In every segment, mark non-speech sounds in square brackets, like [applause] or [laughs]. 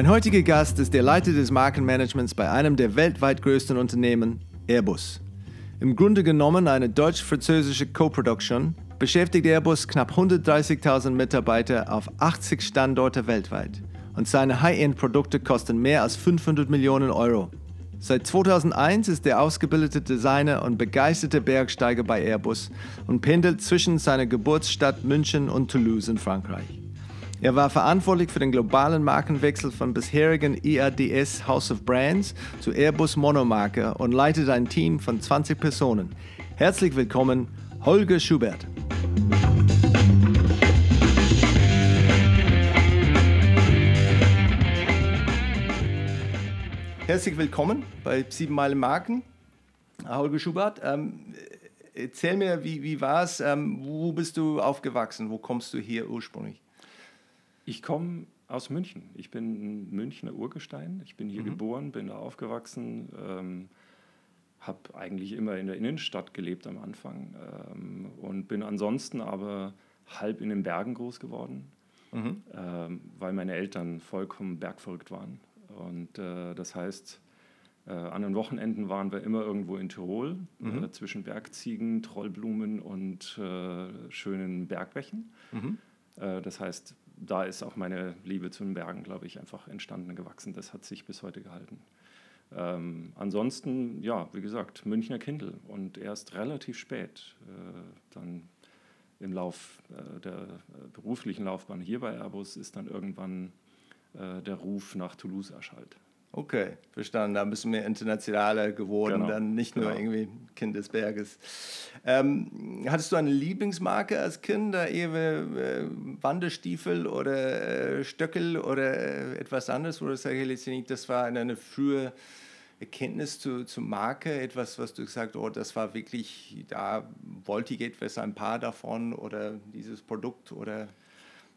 Mein heutiger Gast ist der Leiter des Markenmanagements bei einem der weltweit größten Unternehmen, Airbus. Im Grunde genommen eine deutsch-französische Co-Production, beschäftigt Airbus knapp 130.000 Mitarbeiter auf 80 Standorte weltweit. Und seine High-End-Produkte kosten mehr als 500 Millionen Euro. Seit 2001 ist er ausgebildete Designer und begeisterter Bergsteiger bei Airbus und pendelt zwischen seiner Geburtsstadt München und Toulouse in Frankreich. Er war verantwortlich für den globalen Markenwechsel von bisherigen EADS House of Brands zu Airbus Monomarke und leitet ein Team von 20 Personen. Herzlich willkommen, Holger Schubert. Herzlich willkommen bei Sieben Meilen Marken. Holger Schubert, ähm, erzähl mir, wie, wie war es? Ähm, wo bist du aufgewachsen? Wo kommst du hier ursprünglich? Ich komme aus München. Ich bin ein Münchner Urgestein. Ich bin hier mhm. geboren, bin da aufgewachsen, ähm, habe eigentlich immer in der Innenstadt gelebt am Anfang ähm, und bin ansonsten aber halb in den Bergen groß geworden, mhm. ähm, weil meine Eltern vollkommen bergverrückt waren. Und äh, das heißt, äh, an den Wochenenden waren wir immer irgendwo in Tirol, mhm. äh, zwischen Bergziegen, Trollblumen und äh, schönen Bergbächen. Mhm. Äh, das heißt, da ist auch meine Liebe zu den Bergen, glaube ich, einfach entstanden, gewachsen. Das hat sich bis heute gehalten. Ähm, ansonsten, ja, wie gesagt, Münchner Kindl und erst relativ spät äh, dann im Lauf äh, der äh, beruflichen Laufbahn hier bei Airbus ist dann irgendwann äh, der Ruf nach Toulouse erschallt. Okay, verstanden. Da du mehr internationaler geworden, genau, dann nicht nur genau. irgendwie Kind des Berges. Ähm, hattest du eine Lieblingsmarke als Kind? Eher äh, Wanderstiefel oder äh, Stöckel oder äh, etwas anderes? Sage ich nicht, das war eine, frühe Erkenntnis zu, zur Marke? Etwas, was du gesagt hast, oh, das war wirklich, da wollte ich etwas, ein paar davon oder dieses Produkt oder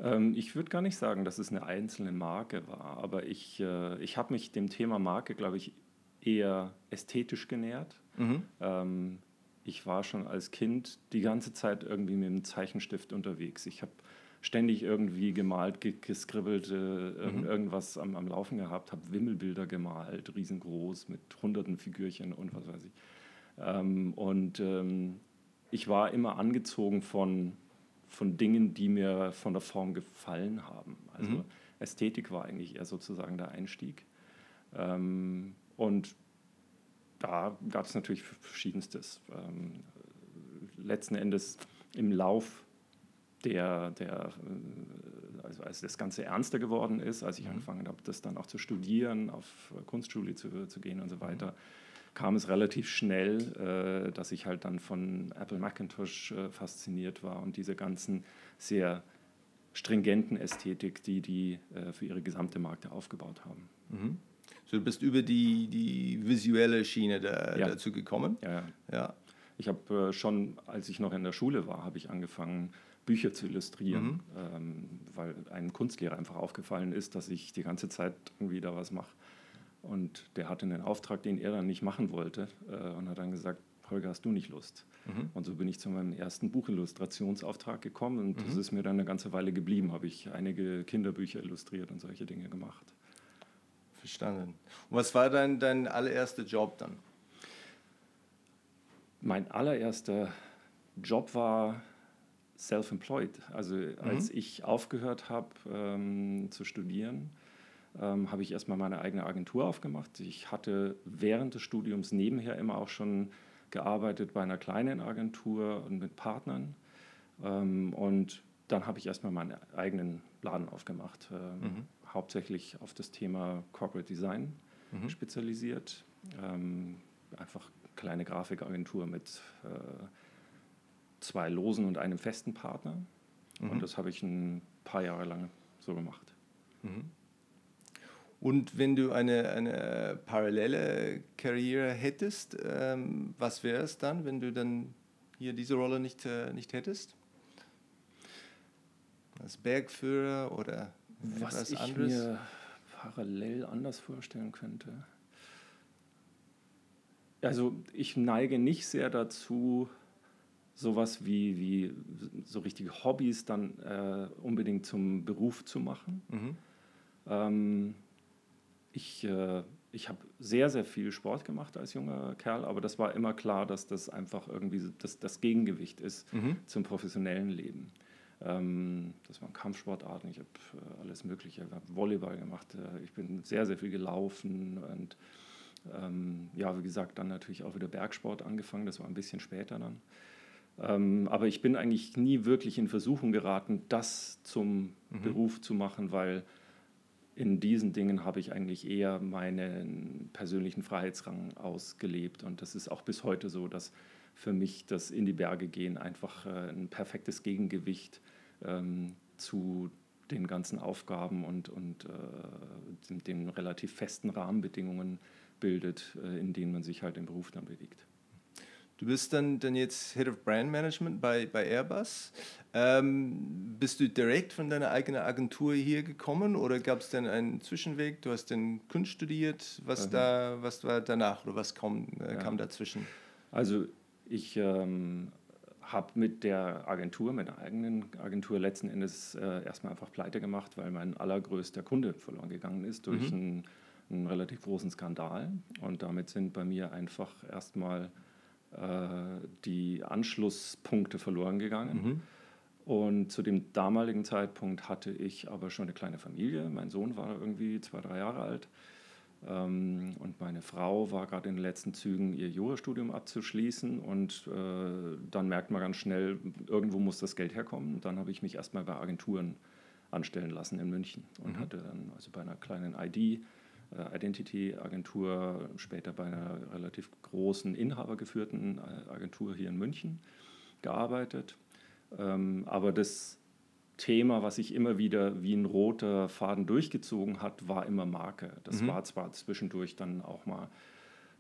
ähm, ich würde gar nicht sagen, dass es eine einzelne Marke war, aber ich, äh, ich habe mich dem Thema Marke, glaube ich, eher ästhetisch genähert. Mhm. Ähm, ich war schon als Kind die ganze Zeit irgendwie mit dem Zeichenstift unterwegs. Ich habe ständig irgendwie gemalt, geskribbelt, äh, mhm. irgendwas am, am, Laufen gehabt, habe Wimmelbilder gemalt, riesengroß mit hunderten Figürchen und was weiß ich. Ähm, und ähm, ich war immer angezogen von von Dingen, die mir von der Form gefallen haben. Also mhm. Ästhetik war eigentlich eher sozusagen der Einstieg. Ähm, und da gab es natürlich verschiedenstes. Ähm, letzten Endes im Lauf der, der äh, also als das Ganze ernster geworden ist, als ich mhm. angefangen habe, das dann auch zu studieren, auf Kunstschule zu, zu gehen und so weiter, mhm kam es relativ schnell, äh, dass ich halt dann von Apple Macintosh äh, fasziniert war und diese ganzen sehr stringenten Ästhetik, die die äh, für ihre gesamte Marke aufgebaut haben. Mhm. So, du bist über die, die visuelle Schiene da, ja. dazu gekommen? Ja, ja. ja. Ich habe schon, als ich noch in der Schule war, habe ich angefangen, Bücher zu illustrieren, mhm. ähm, weil einem Kunstlehrer einfach aufgefallen ist, dass ich die ganze Zeit irgendwie da was mache. Und der hatte einen Auftrag, den er dann nicht machen wollte äh, und hat dann gesagt, Holger, hast du nicht Lust? Mhm. Und so bin ich zu meinem ersten Buchillustrationsauftrag gekommen und mhm. das ist mir dann eine ganze Weile geblieben. Habe ich einige Kinderbücher illustriert und solche Dinge gemacht. Verstanden. Und was war dein, dein allererster Job dann? Mein allererster Job war self-employed. Also mhm. als ich aufgehört habe ähm, zu studieren, ähm, habe ich erstmal meine eigene Agentur aufgemacht. Ich hatte während des Studiums nebenher immer auch schon gearbeitet bei einer kleinen Agentur und mit Partnern. Ähm, und dann habe ich erstmal meinen eigenen Laden aufgemacht, ähm, mhm. hauptsächlich auf das Thema Corporate Design mhm. spezialisiert. Ähm, einfach kleine Grafikagentur mit äh, zwei losen und einem festen Partner. Mhm. Und das habe ich ein paar Jahre lang so gemacht. Und wenn du eine, eine parallele Karriere hättest, ähm, was wäre es dann, wenn du dann hier diese Rolle nicht, äh, nicht hättest? Als Bergführer oder was etwas ich anderes? mir parallel anders vorstellen könnte. Also ich neige nicht sehr dazu, sowas wie, wie so richtige Hobbys dann äh, unbedingt zum Beruf zu machen. Mhm. Ähm, ich, äh, ich habe sehr, sehr viel Sport gemacht als junger Kerl, aber das war immer klar, dass das einfach irgendwie das, das Gegengewicht ist mhm. zum professionellen Leben. Ähm, das waren Kampfsportarten, ich habe äh, alles Mögliche, ich habe Volleyball gemacht, äh, ich bin sehr, sehr viel gelaufen und ähm, ja, wie gesagt, dann natürlich auch wieder Bergsport angefangen, das war ein bisschen später dann. Ähm, aber ich bin eigentlich nie wirklich in Versuchung geraten, das zum mhm. Beruf zu machen, weil in diesen Dingen habe ich eigentlich eher meinen persönlichen Freiheitsrang ausgelebt. Und das ist auch bis heute so, dass für mich das in die Berge gehen einfach äh, ein perfektes Gegengewicht ähm, zu den ganzen Aufgaben und, und äh, den, relativ festen Rahmenbedingungen bildet, äh, in denen man sich halt im Beruf dann bewegt. Du bist dann, dann jetzt Head of Brand Management bei, bei Airbus. Ähm, bist du direkt von deiner eigenen Agentur hier gekommen oder gab es denn einen Zwischenweg? Du hast den Kunst studiert. Was, mhm. da, was war danach oder was kam, äh, ja. kam dazwischen? Also ich ähm, habe mit der Agentur, mit der eigenen Agentur letzten Endes äh, erstmal einfach pleite gemacht, weil mein allergrößter Kunde verloren gegangen ist durch mhm. einen, einen, relativ großen Skandal. Und damit sind bei mir einfach erstmal die Anschlusspunkte verloren gegangen. Mhm. Und zu dem damaligen Zeitpunkt hatte ich aber schon eine kleine Familie. Mein Sohn war irgendwie zwei, drei Jahre alt. Ähm, und meine Frau war gerade in den letzten Zügen, ihr Jurastudium abzuschließen. Und äh, dann merkt man ganz schnell, irgendwo muss das Geld herkommen. Dann habe ich mich erstmal bei Agenturen anstellen lassen in München und mhm. hatte dann also bei einer kleinen ID, äh, Identity-Agentur, später bei einer relativ großen inhabergeführten äh, Agentur hier in München gearbeitet. Ähm, aber das Thema, was sich immer wieder wie ein roter Faden durchgezogen hat, war immer Marke. Das mhm. war zwar zwischendurch dann auch mal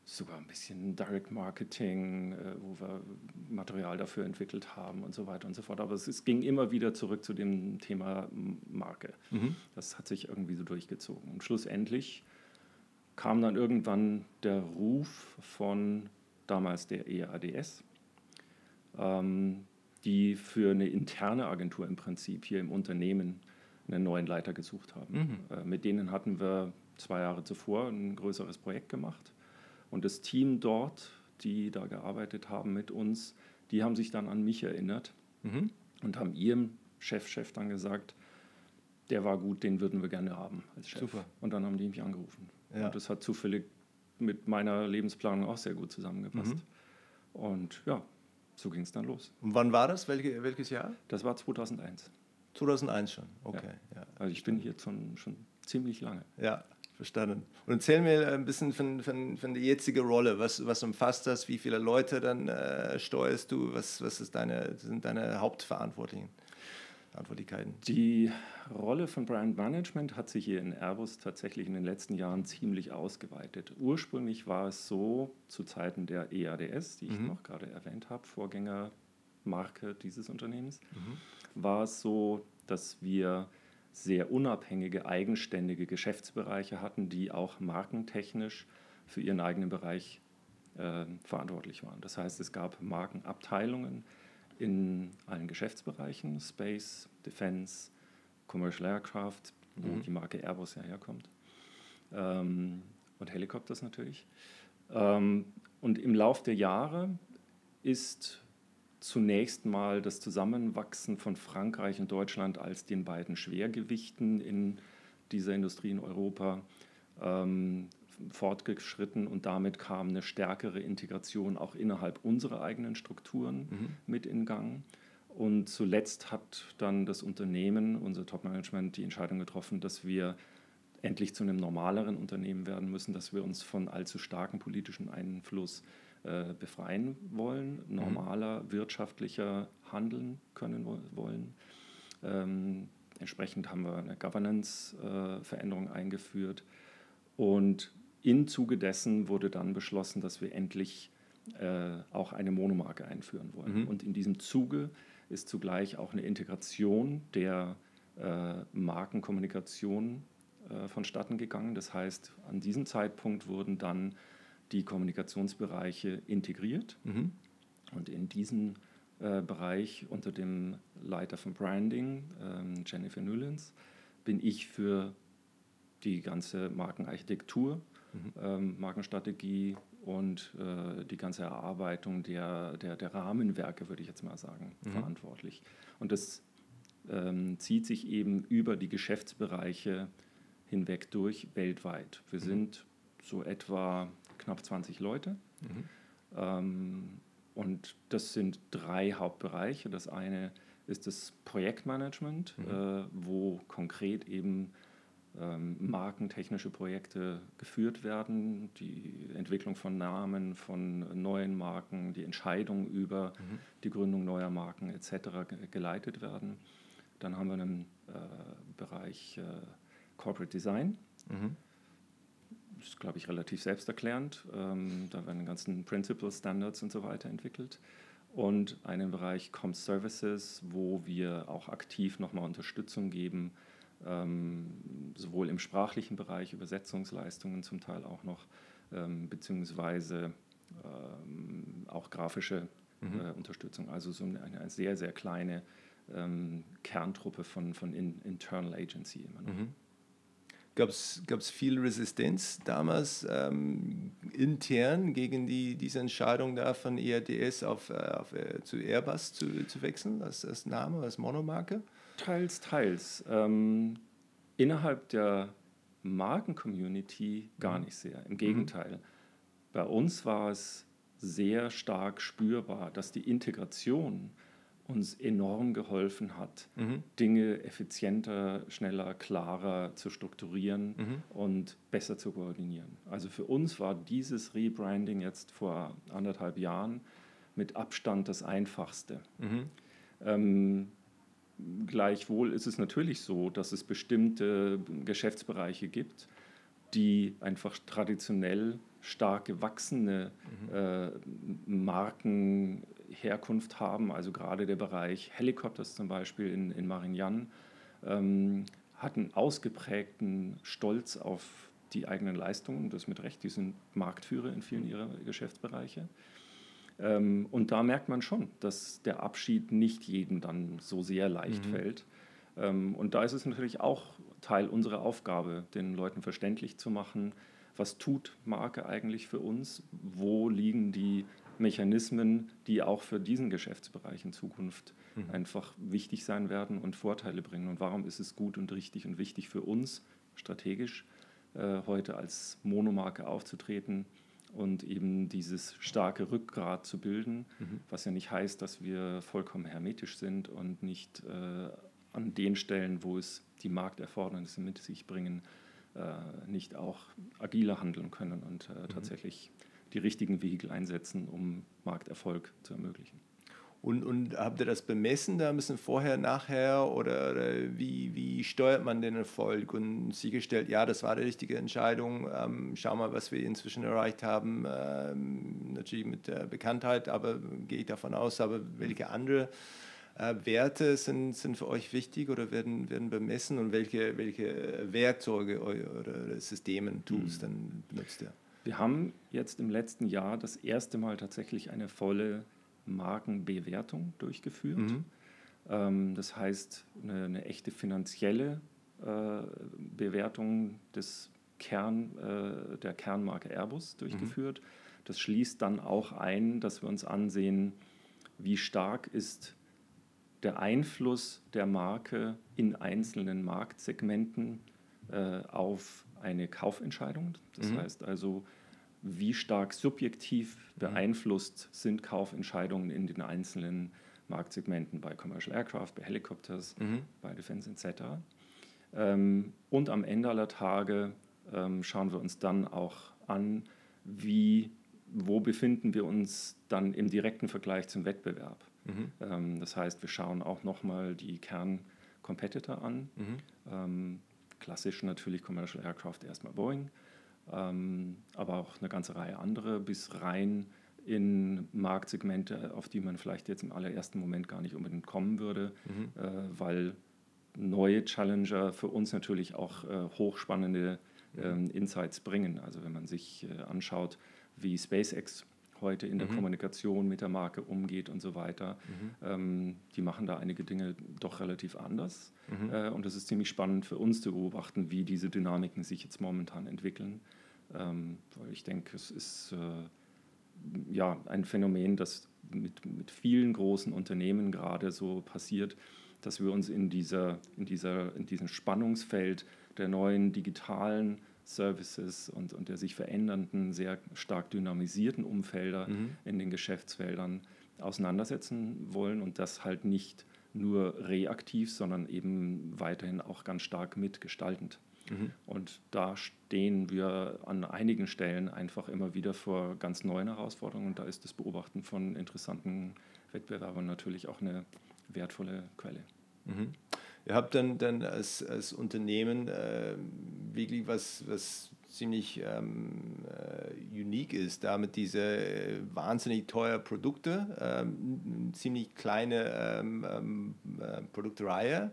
sogar ein bisschen Direct Marketing, äh, wo wir Material dafür entwickelt haben und so weiter und so fort. Aber es, es ging immer wieder zurück zu dem Thema Marke. Mhm. Das hat sich irgendwie so durchgezogen. Und schlussendlich kam dann irgendwann der Ruf von damals der EADS. Ähm, die für eine interne Agentur im Prinzip hier im Unternehmen einen neuen Leiter gesucht haben. Mhm. Äh, mit denen hatten wir zwei Jahre zuvor ein größeres Projekt gemacht. Und das Team dort, die da gearbeitet haben mit uns, die haben sich dann an mich erinnert mhm. und haben ihrem Chefchef -Chef dann gesagt, der war gut, den würden wir gerne haben als Chef. Super. Und dann haben die mich angerufen. Ja. Und das hat zufällig mit meiner Lebensplanung auch sehr gut zusammengepasst. Mhm. Und ja, so ging es dann los. Und wann war das? Welche, welches Jahr? Das war 2001. 2001 schon, okay. Ja. Ja. Also ich bin hier schon, schon ziemlich lange. Ja, verstanden. Und erzähl mir ein bisschen von, von, von der jetzigen Rolle. Was, was umfasst das? Wie viele Leute dann äh, steuerst du? Was, was ist deine, sind deine Hauptverantwortlichen? Verantwortlichkeiten? Die Rolle von Brand Management hat sich hier in Airbus tatsächlich in den letzten Jahren ziemlich ausgeweitet. Ursprünglich war es so, zu Zeiten der EADS, die ich mhm. noch gerade erwähnt habe, Vorgängermarke dieses Unternehmens, mhm. war es so, dass wir sehr unabhängige, eigenständige Geschäftsbereiche hatten, die auch markentechnisch für ihren eigenen Bereich äh, verantwortlich waren. Das heißt, es gab Markenabteilungen, in allen Geschäftsbereichen, Space, Defense, Commercial Aircraft, wo mhm. die Marke Airbus ja herkommt, ähm, und Helikopters natürlich. Ähm, und im Lauf der Jahre ist zunächst mal das Zusammenwachsen von Frankreich und Deutschland als den beiden Schwergewichten in dieser Industrie in Europa ähm, fortgeschritten und damit kam eine stärkere Integration auch innerhalb unserer eigenen Strukturen mhm. mit in Gang. Und zuletzt hat dann das Unternehmen, unser Top-Management, die Entscheidung getroffen, dass wir endlich zu einem normaleren Unternehmen werden müssen, dass wir uns von allzu starkem politischen Einfluss äh, befreien wollen, mhm. normaler mhm. wirtschaftlicher handeln können wollen. Ähm, entsprechend haben wir eine Governance-Veränderung äh, eingeführt und im Zuge dessen wurde dann beschlossen, dass wir endlich äh, auch eine Monomarke einführen wollen. Mhm. Und in diesem Zuge ist zugleich auch eine Integration der äh, Markenkommunikation äh, vonstatten gegangen. Das heißt, an diesem Zeitpunkt wurden dann die Kommunikationsbereiche integriert. Mhm. Und in diesem äh, Bereich unter dem Leiter von Branding, ähm, Jennifer Newlands, bin ich für die ganze Markenarchitektur, mhm. ähm, Markenstrategie und äh, die ganze Erarbeitung der, der, der Rahmenwerke, würde ich jetzt mal sagen, mhm. verantwortlich. Und das ähm, zieht sich eben über die Geschäftsbereiche hinweg durch weltweit. Wir mhm. sind so etwa knapp 20 Leute. Mhm. Ähm, und das sind drei Hauptbereiche. Das eine ist das Projektmanagement, mhm. äh, wo konkret eben ähm, markentechnische Projekte geführt werden, die Entwicklung von Namen, von neuen Marken, die Entscheidung über mhm. die Gründung neuer Marken etc. geleitet werden. Dann haben wir einen äh, Bereich äh, Corporate Design. Mhm. Das ist, glaube ich, relativ selbsterklärend. Ähm, da werden die ganzen Principles, Standards und so weiter entwickelt. Und einen Bereich Com Services, wo wir auch aktiv nochmal Unterstützung geben, ähm, sowohl im sprachlichen Bereich, Übersetzungsleistungen zum Teil auch noch, ähm, beziehungsweise ähm, auch grafische mhm. äh, Unterstützung. Also so eine, eine sehr, sehr kleine ähm, Kerntruppe von, von in, Internal Agency immer noch. Mhm. Gab es viel Resistenz damals ähm, intern gegen die, diese Entscheidung da von ERDS auf, äh, auf äh, zu Airbus zu, zu wechseln als, als Name, als Monomarke? Teils, teils. Ähm, innerhalb der Marken-Community gar mhm. nicht sehr. Im Gegenteil. Mhm. Bei uns war es sehr stark spürbar, dass die Integration uns enorm geholfen hat, mhm. Dinge effizienter, schneller, klarer zu strukturieren mhm. und besser zu koordinieren. Also für uns war dieses Rebranding jetzt vor anderthalb Jahren mit Abstand das einfachste. Mhm. Ähm, gleichwohl ist es natürlich so, dass es bestimmte Geschäftsbereiche gibt, die einfach traditionell stark gewachsene mhm. äh, Markenherkunft haben. Also gerade der Bereich Helikopters zum Beispiel in, in Marignan ähm, hat einen ausgeprägten Stolz auf die eigenen Leistungen, das mit Recht, die sind Marktführer in vielen ihrer Geschäftsbereiche. Ähm, und da merkt man schon, dass der Abschied nicht jedem dann so sehr leicht mhm. fällt. Ähm, und da ist es natürlich auch Teil unserer Aufgabe, den Leuten verständlich zu machen, was tut Marke eigentlich für uns, wo liegen die Mechanismen, die auch für diesen Geschäftsbereich in Zukunft mhm. einfach wichtig sein werden und Vorteile bringen. Und warum ist es gut und richtig und wichtig für uns strategisch, äh, heute als Monomarke aufzutreten und eben dieses starke Rückgrat zu bilden, mhm. was ja nicht heißt, dass wir vollkommen hermetisch sind und nicht äh, an den Stellen, wo es die Markterfordernisse mit sich bringen, äh, nicht auch agiler handeln können und äh, mhm. tatsächlich die richtigen Vehikel einsetzen, um Markterfolg zu ermöglichen. Und, und habt ihr das bemessen da ein bisschen vorher, nachher? Oder, oder, wie, wie steuert man den Erfolg? Und sicherstellt, ja, das war die richtige Entscheidung, ähm, schau mal, was wir inzwischen erreicht haben, ähm, natürlich mit der Bekanntheit, aber gehe ich davon aus, aber welche andere äh, Werte sind, sind für euch wichtig oder werden, werden bemessen? Und welche, welche Werkzeuge oder Systeme, Tools mhm. dann benutzt ihr? Wir haben jetzt im letzten Jahr das erste Mal tatsächlich eine volle Markenbewertung durchgeführt. Mhm. Ähm, das heißt, eine, eine echte finanzielle äh, Bewertung des Kern, äh, der Kernmarke Airbus durchgeführt. Mhm. Das schließt dann auch ein, dass wir uns ansehen, wie stark ist der Einfluss der Marke in einzelnen Marktsegmenten äh, auf eine Kaufentscheidung. Das mhm. heißt also, wie stark subjektiv mhm. beeinflusst sind Kaufentscheidungen in den einzelnen Marktsegmenten bei Commercial Aircraft, bei Helicopters, mhm. bei Defense etc. Ähm, und am Ende aller Tage ähm, schauen wir uns dann auch an, wie, wo befinden wir uns dann im direkten Vergleich zum Wettbewerb. Mhm. Ähm, das heißt, wir schauen auch nochmal die Kern-Competitor an. Mhm. Ähm, klassisch natürlich Commercial Aircraft erstmal Boeing, aber auch eine ganze Reihe andere bis rein in Marktsegmente, auf die man vielleicht jetzt im allerersten Moment gar nicht unbedingt kommen würde, mhm. äh, weil neue Challenger für uns natürlich auch äh, hochspannende äh, Insights bringen. Also wenn man sich äh, anschaut, wie SpaceX heute in der mhm. Kommunikation mit der Marke umgeht und so weiter. Mhm. Ähm, die machen da einige Dinge doch relativ anders. Mhm. Äh, und es ist ziemlich spannend für uns zu beobachten, wie diese Dynamiken sich jetzt momentan entwickeln. Ähm, weil ich denke, es ist äh, ja ein Phänomen, das mit, mit vielen großen Unternehmen gerade so passiert, dass wir uns in, dieser, in, dieser, in diesem Spannungsfeld der neuen digitalen Services und, und der sich verändernden, sehr stark dynamisierten Umfelder mhm. in den Geschäftsfeldern auseinandersetzen wollen und das halt nicht nur reaktiv, sondern eben weiterhin auch ganz stark mitgestaltend. Mhm. Und da stehen wir an einigen Stellen einfach immer wieder vor ganz neuen Herausforderungen und da ist das Beobachten von interessanten Wettbewerbern natürlich auch eine wertvolle Quelle. Mhm. Ihr habt dann, dann als, als Unternehmen äh, wirklich was, was ziemlich ähm, äh, unique ist, damit diese äh, wahnsinnig teure Produkte, ähm, ziemlich kleine ähm, ähm äh, Produktreihe,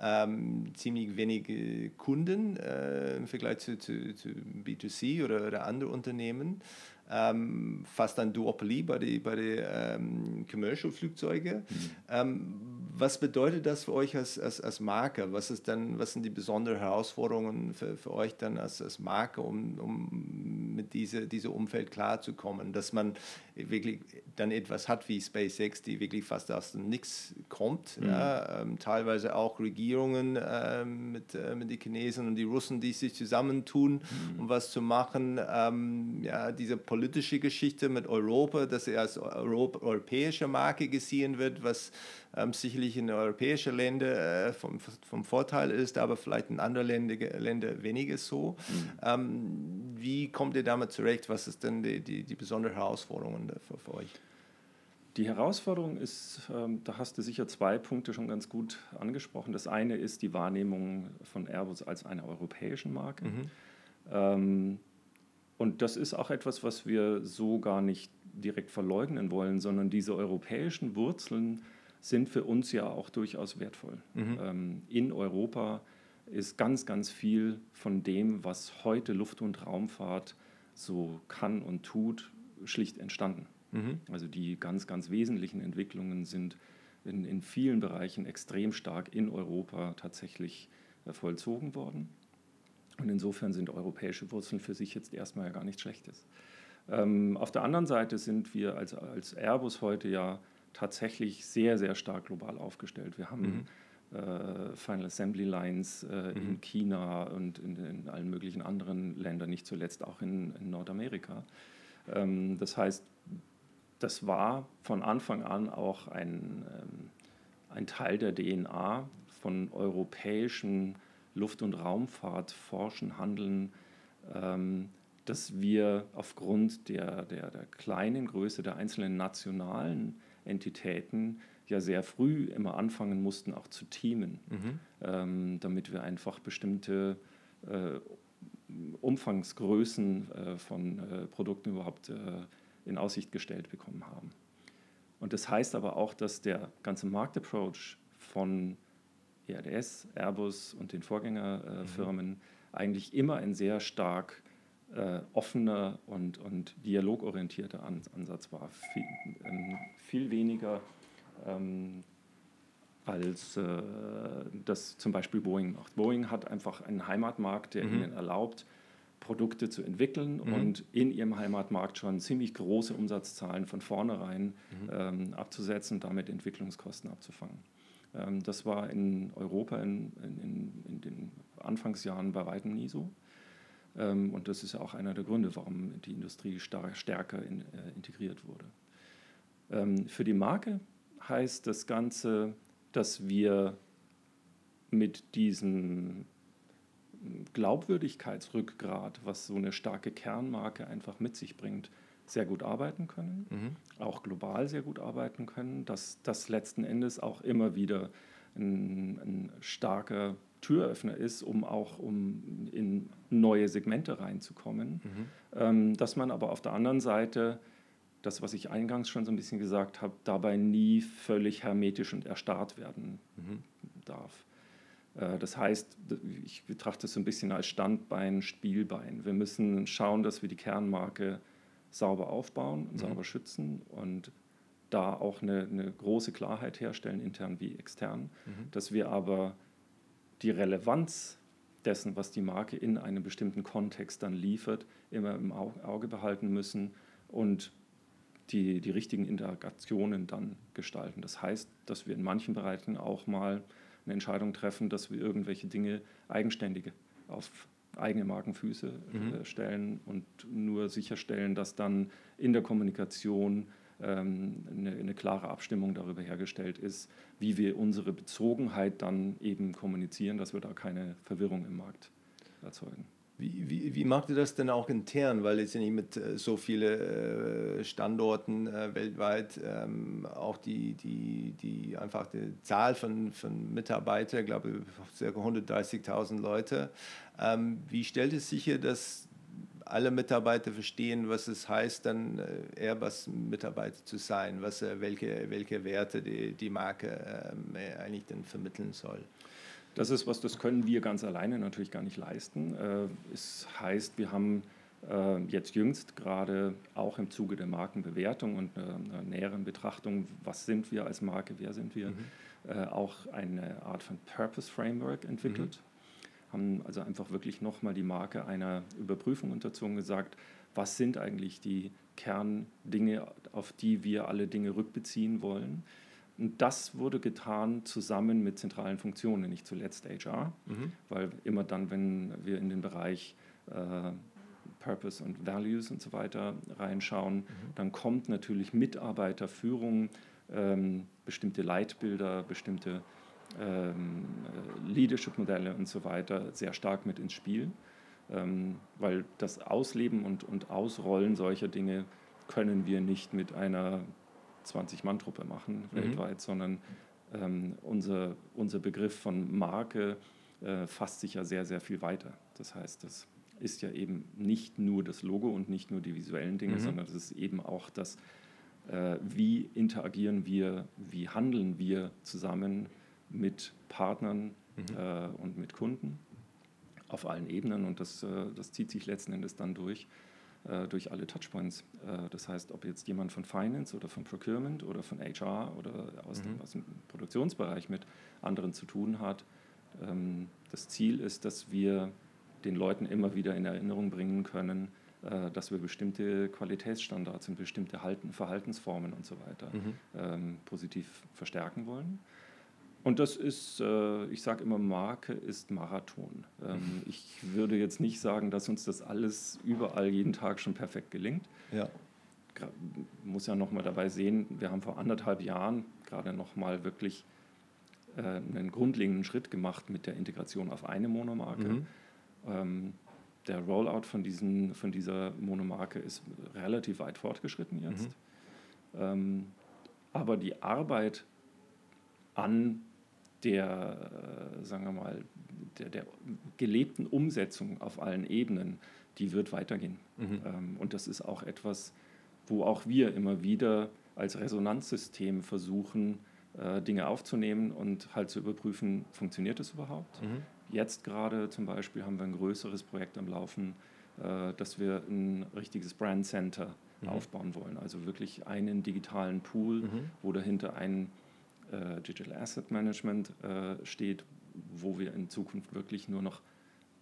ähm, ziemlich wenige Kunden äh, im Vergleich zu, zu, zu B2C oder, oder anderen Unternehmen ähm, fast ein Duopoly bei den bei die, ähm, Commercial-Flugzeuge. Mhm. Was bedeutet das für euch als, als, als Marke? Was, ist dann, was sind die besonderen Herausforderungen für, für euch dann als, als Marke, um, um mit diesem diese Umfeld klarzukommen? Dass man wirklich dann etwas hat wie SpaceX, die wirklich fast aus dem Nix kommt. Mhm. Ja, ähm, teilweise auch Regierungen ähm, mit, äh, mit den Chinesen und die Russen, die sich zusammentun, mhm. um was zu machen. Ähm, ja, diese politische Geschichte mit Europa, dass er als Europ europäische Marke gesehen wird, was sicherlich in europäischen Ländern äh, vom, vom Vorteil ist, aber vielleicht in anderen Ländern Länder weniger so. Mhm. Ähm, wie kommt ihr damit zurecht? Was ist denn die, die, die besondere Herausforderung für, für euch? Die Herausforderung ist, ähm, da hast du sicher zwei Punkte schon ganz gut angesprochen. Das eine ist die Wahrnehmung von Airbus als einer europäischen Marke. Mhm. Ähm, und das ist auch etwas, was wir so gar nicht direkt verleugnen wollen, sondern diese europäischen Wurzeln sind für uns ja auch durchaus wertvoll. Mhm. Ähm, in Europa ist ganz, ganz viel von dem, was heute Luft- und Raumfahrt so kann und tut, schlicht entstanden. Mhm. Also die ganz, ganz wesentlichen Entwicklungen sind in, in vielen Bereichen extrem stark in Europa tatsächlich äh, vollzogen worden. Und insofern sind europäische Wurzeln für sich jetzt erstmal ja gar nichts Schlechtes. Ähm, auf der anderen Seite sind wir als, als Airbus heute ja tatsächlich sehr, sehr stark global aufgestellt. Wir haben mhm. äh, Final Assembly Lines äh, mhm. in China und in, in, allen möglichen anderen Ländern, nicht zuletzt auch in, in Nordamerika. Ähm, das heißt, das war von Anfang an auch ein, ähm, ein Teil der DNA von europäischen Luft- und Raumfahrt, Forschen, Handeln, ähm, dass wir aufgrund der, der, der kleinen Größe der einzelnen nationalen Entitäten ja sehr früh immer anfangen mussten, auch zu teamen, mhm. ähm, damit wir einfach bestimmte äh, Umfangsgrößen äh, von äh, Produkten überhaupt äh, in Aussicht gestellt bekommen haben. Und das heißt aber auch, dass der ganze Marktapproach von ERDS, Airbus und den Vorgängerfirmen mhm. eigentlich immer ein sehr stark äh, offener und, und dialogorientierter Ansatz war. Viel, ähm, viel weniger ähm, als äh, das zum Beispiel Boeing macht. Boeing hat einfach einen Heimatmarkt, der mhm. ihnen erlaubt, Produkte zu entwickeln mhm. und in ihrem Heimatmarkt schon ziemlich große Umsatzzahlen von vornherein mhm. ähm, abzusetzen und damit Entwicklungskosten abzufangen. Ähm, das war in Europa in, in, in, den Anfangsjahren bei weitem nie so. Ähm, und das ist ja auch einer der Gründe, warum die Industrie stärker in, äh, integriert wurde. Ähm, für die Marke heißt das Ganze, dass wir mit diesem Glaubwürdigkeitsrückgrat, was so eine starke Kernmarke einfach mit sich bringt, sehr gut arbeiten können, mhm. auch global sehr gut arbeiten können, dass das letzten Endes auch immer wieder ein, ein starker Türöffner ist, um auch um in neue Segmente reinzukommen. Mhm. Ähm, dass man aber auf der anderen Seite das, was ich eingangs schon so ein bisschen gesagt habe, dabei nie völlig hermetisch und erstarrt werden mhm. darf. Äh, das heißt, ich betrachte es so ein bisschen als Standbein, Spielbein. Wir müssen schauen, dass wir die Kernmarke sauber aufbauen und mhm. sauber schützen und da auch eine, eine, große Klarheit herstellen, intern wie extern, mhm. dass wir aber die Relevanz dessen, was die Marke in einem bestimmten Kontext dann liefert, immer im Auge behalten müssen und die, die richtigen Interaktionen dann gestalten. Das heißt, dass wir in manchen Bereichen auch mal eine Entscheidung treffen, dass wir irgendwelche Dinge eigenständig auf eigene Markenfüße äh, mhm. stellen und nur sicherstellen, dass dann in der Kommunikation eine, eine, klare Abstimmung darüber hergestellt ist, wie wir unsere Bezogenheit dann eben kommunizieren, dass wir da keine Verwirrung im Markt erzeugen. Wie, wie, wie macht ihr das denn auch intern? Weil jetzt ja nicht mit äh, so vielen äh, Standorten äh, weltweit ähm, auch die, die, die einfach die Zahl von, von Mitarbeitern, ich glaube ca. 130.000 Leute. Ähm, wie stellt es sicher, dass alle Mitarbeiter verstehen, was es heißt, dann Airbus-Mitarbeiter zu sein, was, welche, welche Werte die, die Marke ähm, eigentlich dann vermitteln soll? Das ist was, das können wir ganz alleine natürlich gar nicht leisten. Äh, es heißt, wir haben äh, jetzt jüngst gerade auch im Zuge der Markenbewertung und einer näheren Betrachtung, was sind wir als Marke, wer sind wir, mhm. Äh, auch eine Art von Purpose Framework entwickelt. Mhm. Haben also einfach wirklich nochmal die Marke einer Überprüfung unterzogen, gesagt, was sind eigentlich die Kerndinge, auf die wir alle Dinge rückbeziehen wollen und das wurde getan zusammen mit zentralen Funktionen, nicht zuletzt HR, mhm. weil immer dann, wenn wir in den Bereich äh, Purpose und Values und so weiter reinschauen, mhm. dann kommt natürlich Mitarbeiterführung, ähm, bestimmte Leitbilder, bestimmte Leadership-Modelle und so weiter sehr stark mit ins Spiel, ähm, weil das Ausleben und, und Ausrollen solcher Dinge können wir nicht mit einer 20-Mann-Truppe machen mhm. weltweit, sondern ähm, unser, unser Begriff von Marke äh, fasst sich ja sehr, sehr viel weiter. Das heißt, das ist ja eben nicht nur das Logo und nicht nur die visuellen Dinge, mhm. sondern es ist eben auch das, äh, wie interagieren wir, wie handeln wir zusammen mit Partnern mhm. äh, und mit Kunden auf allen Ebenen und das, äh, das zieht sich letzten Endes dann durch äh, durch alle Touchpoints. Äh, das heißt, ob jetzt jemand von Finance oder von Procurement oder von HR oder aus, mhm. dem, aus dem Produktionsbereich mit anderen zu tun hat. Ähm, das Ziel ist, dass wir den Leuten immer wieder in Erinnerung bringen können, dass wir bestimmte Qualitätsstandards und bestimmte Verhaltensformen und so weiter mhm. ähm, positiv verstärken wollen. Und das ist, äh, ich sage immer, Marke ist Marathon. Ähm, ich würde jetzt nicht sagen, dass uns das alles überall jeden Tag schon perfekt gelingt. Ja. Muss ja nochmal dabei sehen, wir haben vor anderthalb Jahren gerade nochmal wirklich äh, einen grundlegenden Schritt gemacht mit der Integration auf eine Monomarke. Mhm. Ähm, der Rollout von, diesen, von dieser Monomarke ist relativ weit fortgeschritten jetzt. Mhm. Ähm, aber die Arbeit an der, äh, sagen wir mal, der, der, gelebten Umsetzung auf allen Ebenen, die wird weitergehen. Mhm. Ähm, und das ist auch etwas, wo auch wir immer wieder als Resonanzsystem versuchen, äh, Dinge aufzunehmen und halt zu überprüfen, funktioniert das überhaupt? Mhm. Jetzt gerade zum Beispiel haben wir ein größeres Projekt am Laufen, äh, dass wir ein richtiges Brand Center mhm. aufbauen wollen. Also wirklich einen digitalen Pool, mhm. wo dahinter ein äh, Digital Asset Management äh, steht, wo wir in Zukunft wirklich nur noch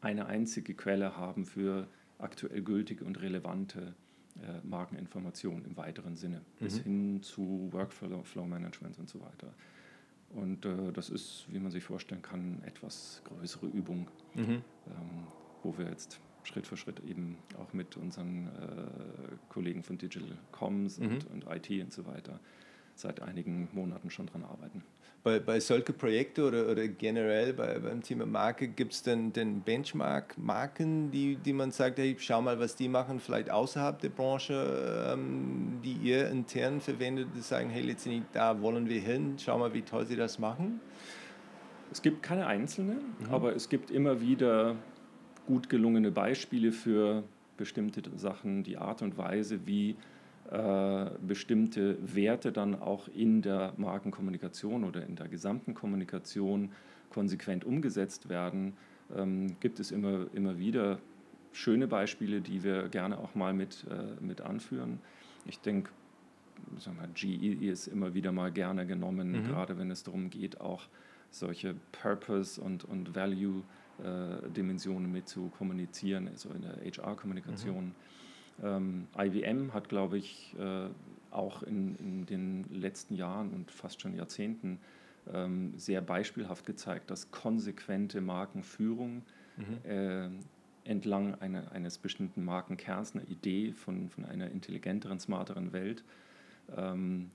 eine einzige Quelle haben für aktuell gültige und relevante äh, Markeninformationen im weiteren Sinne, mhm. bis hin zu Workflow Management und so weiter. Und äh, das ist, wie man sich vorstellen kann, etwas größere Übung, mhm. ähm, wo wir jetzt Schritt für Schritt eben auch mit unseren äh, Kollegen von Digital Comms mhm. und, und IT und so weiter seit einigen Monaten schon dran arbeiten. Bei, bei solchen Projekten oder, oder generell bei, beim Thema Marke gibt es denn, denn Benchmark-Marken, die, die man sagt, hey, schau mal, was die machen, vielleicht außerhalb der Branche, ähm, die ihr intern verwendet, die sagen, hey, letztendlich, da wollen wir hin, schau mal, wie toll sie das machen? Es gibt keine einzelnen, mhm. aber es gibt immer wieder gut gelungene Beispiele für bestimmte Sachen, die Art und Weise, wie bestimmte Werte dann auch in der Markenkommunikation oder in der gesamten Kommunikation konsequent umgesetzt werden, ähm, gibt es immer, immer wieder schöne Beispiele, die wir gerne auch mal mit, äh, mit anführen. Ich denke, GE ist immer wieder mal gerne genommen, mhm. gerade wenn es darum geht, auch solche Purpose- und, und Value-Dimensionen äh, mit zu kommunizieren, also in der HR-Kommunikation. Mhm. Ähm, IBM hat, glaube ich, äh, auch in, in, den letzten Jahren und fast schon Jahrzehnten ähm, sehr beispielhaft gezeigt, dass konsequente Markenführung mhm. äh, entlang eine, eines bestimmten Markenkerns, einer Idee von, von einer intelligenteren, smarteren Welt, ähm,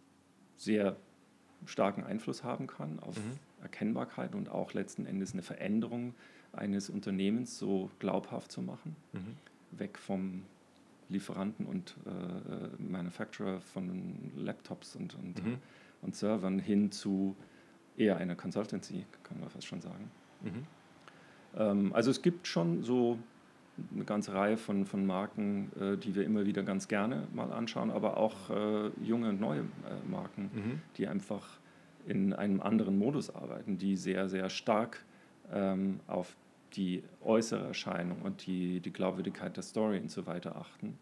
sehr starken Einfluss haben kann auf mhm. Erkennbarkeit und auch letzten Endes eine Veränderung eines Unternehmens so glaubhaft zu machen. Mhm. Weg vom Lieferanten und äh, äh, Manufacturer von Laptops und, und, mhm. und Servern hin zu eher einer Consultancy, kann man fast schon sagen. Mhm. Ähm, also es gibt schon so eine ganze Reihe von, von Marken, äh, die wir immer wieder ganz gerne mal anschauen, aber auch äh, junge und neue äh, Marken, mhm. die einfach in einem anderen Modus arbeiten, die sehr, sehr stark ähm, auf die äußere Erscheinung und die, die Glaubwürdigkeit der Story und so weiter achten.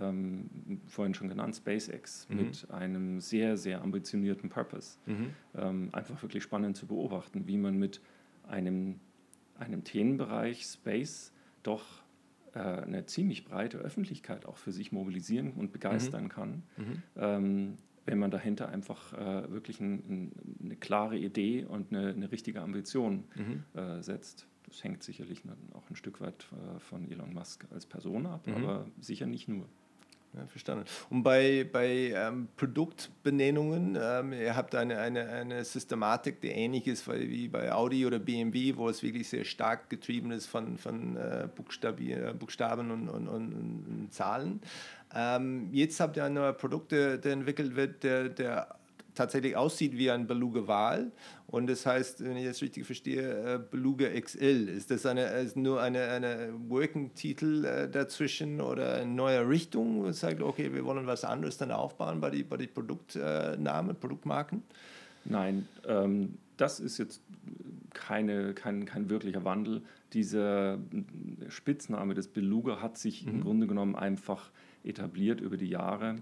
Ähm, vorhin schon genannt, SpaceX mhm. mit einem sehr, sehr ambitionierten Purpose. Mhm. Ähm, einfach wirklich spannend zu beobachten, wie man mit einem, einem Themenbereich Space doch äh, eine ziemlich breite Öffentlichkeit auch für sich mobilisieren und begeistern mhm. kann, mhm. ähm, wenn man dahinter einfach äh, wirklich ein, ein, eine klare Idee und eine, eine richtige Ambition mhm. äh, setzt. Das hängt sicherlich auch ein Stück weit äh, von Elon Musk als Person ab, mhm. aber sicher nicht nur. Ja, verstanden. Und bei, bei ähm, Produktbenennungen, ähm, ihr habt eine, eine, eine Systematik, die ähnlich ist wie bei Audi oder BMW, wo es wirklich sehr stark getrieben ist von, von äh, Buchstaben und, und, und, und Zahlen. Ähm, jetzt habt ihr ein neuer Produkt, der, der entwickelt wird, der, der tatsächlich aussieht wie ein Beluga Wal. Und das heißt, wenn ich das richtig verstehe, äh, Beluga XL. Ist das eine, ist nur eine, eine Working-Titel äh, dazwischen oder eine neue Richtung? Und sagt, okay, wir wollen was anderes dann aufbauen bei den bei die Produktnamen, Produktmarken? Nein, ähm, das ist jetzt keine, kein, kein wirklicher Wandel. Dieser Spitzname des Beluga hat sich mhm. im Grunde genommen einfach etabliert über die Jahre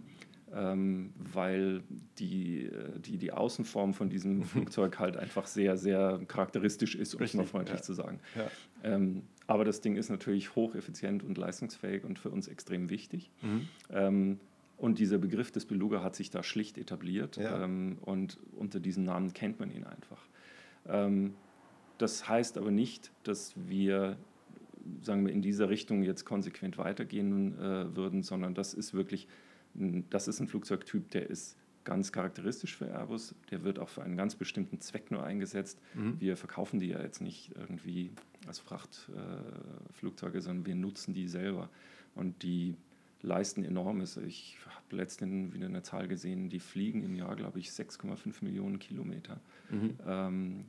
ähm, weil die, äh, die, die Außenform von diesem [laughs] Flugzeug halt einfach sehr, sehr charakteristisch ist, um es mal freundlich ja. zu sagen. Ja. Ähm, aber das Ding ist natürlich hocheffizient und leistungsfähig und für uns extrem wichtig. Mhm. Ähm, und dieser Begriff des Beluga hat sich da schlicht etabliert ja. ähm, und unter diesem Namen kennt man ihn einfach. Ähm, das heißt aber nicht, dass wir sagen wir, in dieser Richtung jetzt konsequent weitergehen äh, würden, sondern das ist wirklich das ist ein Flugzeugtyp, der ist ganz charakteristisch für Airbus. Der wird auch für einen ganz bestimmten Zweck nur eingesetzt. Mhm. Wir verkaufen die ja jetzt nicht irgendwie als Frachtflugzeuge, äh, sondern wir nutzen die selber. Und die leisten enormes. Ich habe letztens wieder eine Zahl gesehen, die fliegen im Jahr, glaube ich, 6,5 Millionen Kilometer. Mhm. Ähm,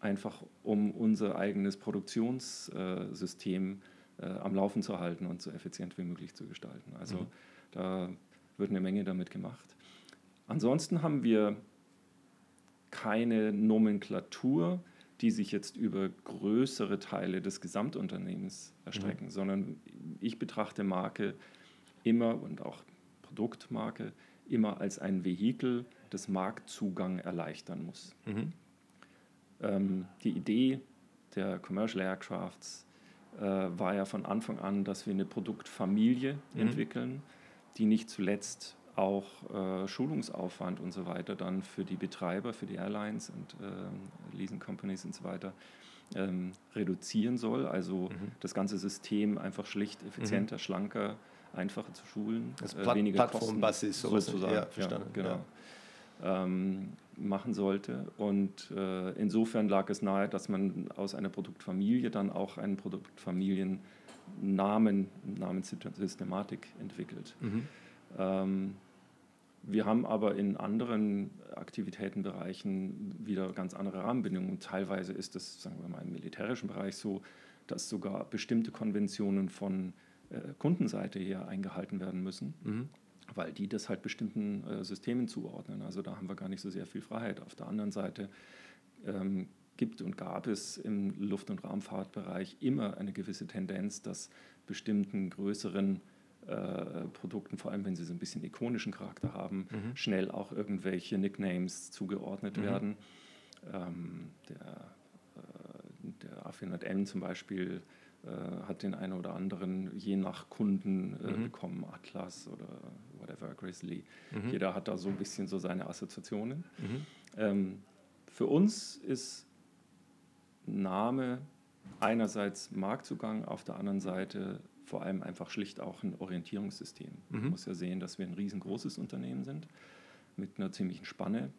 einfach um unser eigenes Produktionssystem äh, am Laufen zu halten und so effizient wie möglich zu gestalten. Also mhm. da wird eine Menge damit gemacht. Ansonsten haben wir keine Nomenklatur, die sich jetzt über größere Teile des Gesamtunternehmens erstrecken, mhm. sondern ich betrachte Marke immer und auch Produktmarke immer als ein Vehikel, das Marktzugang erleichtern muss. Mhm. Ähm, die Idee der Commercial Aircrafts äh, war ja von Anfang an, dass wir eine Produktfamilie mhm. entwickeln die nicht zuletzt auch äh, Schulungsaufwand und so weiter dann für die Betreiber, für die Airlines und äh, Leasing Companies und so weiter ähm, reduzieren soll. Also mhm. das ganze System einfach schlicht effizienter, mhm. schlanker, einfacher zu schulen, das äh, weniger Plattformbasis sozusagen. Ja, verstanden. Ja, genau. Ja. Ähm, machen sollte. Und äh, insofern lag es nahe, dass man aus einer Produktfamilie dann auch einen Produktfamilien Namen, Namenssystematik entwickelt. Mhm. Ähm, wir haben aber in anderen Aktivitätenbereichen wieder ganz andere Rahmenbedingungen. Teilweise ist es, sagen wir mal, im militärischen Bereich so, dass sogar bestimmte Konventionen von äh, Kundenseite her eingehalten werden müssen, mhm. weil die das halt bestimmten äh, Systemen zuordnen. Also da haben wir gar nicht so sehr viel Freiheit. Auf der anderen Seite ähm, gibt und gab es im Luft- und Raumfahrtbereich immer eine gewisse Tendenz, dass bestimmten größeren äh, Produkten, vor allem wenn sie so ein bisschen ikonischen Charakter haben, mhm. schnell auch irgendwelche Nicknames zugeordnet mhm. werden. Ähm, der, äh, der A400M zum Beispiel äh, hat den einen oder anderen je nach Kunden äh, mhm. bekommen, Atlas oder whatever, Grizzly. Mhm. Jeder hat da so ein bisschen so seine Assoziationen. Mhm. Ähm, für uns ist Name einerseits Marktzugang, auf der anderen Seite vor allem einfach schlicht auch ein Orientierungssystem. Mhm. Man muss ja sehen, dass wir ein riesengroßes Unternehmen sind mit einer ziemlichen Spanne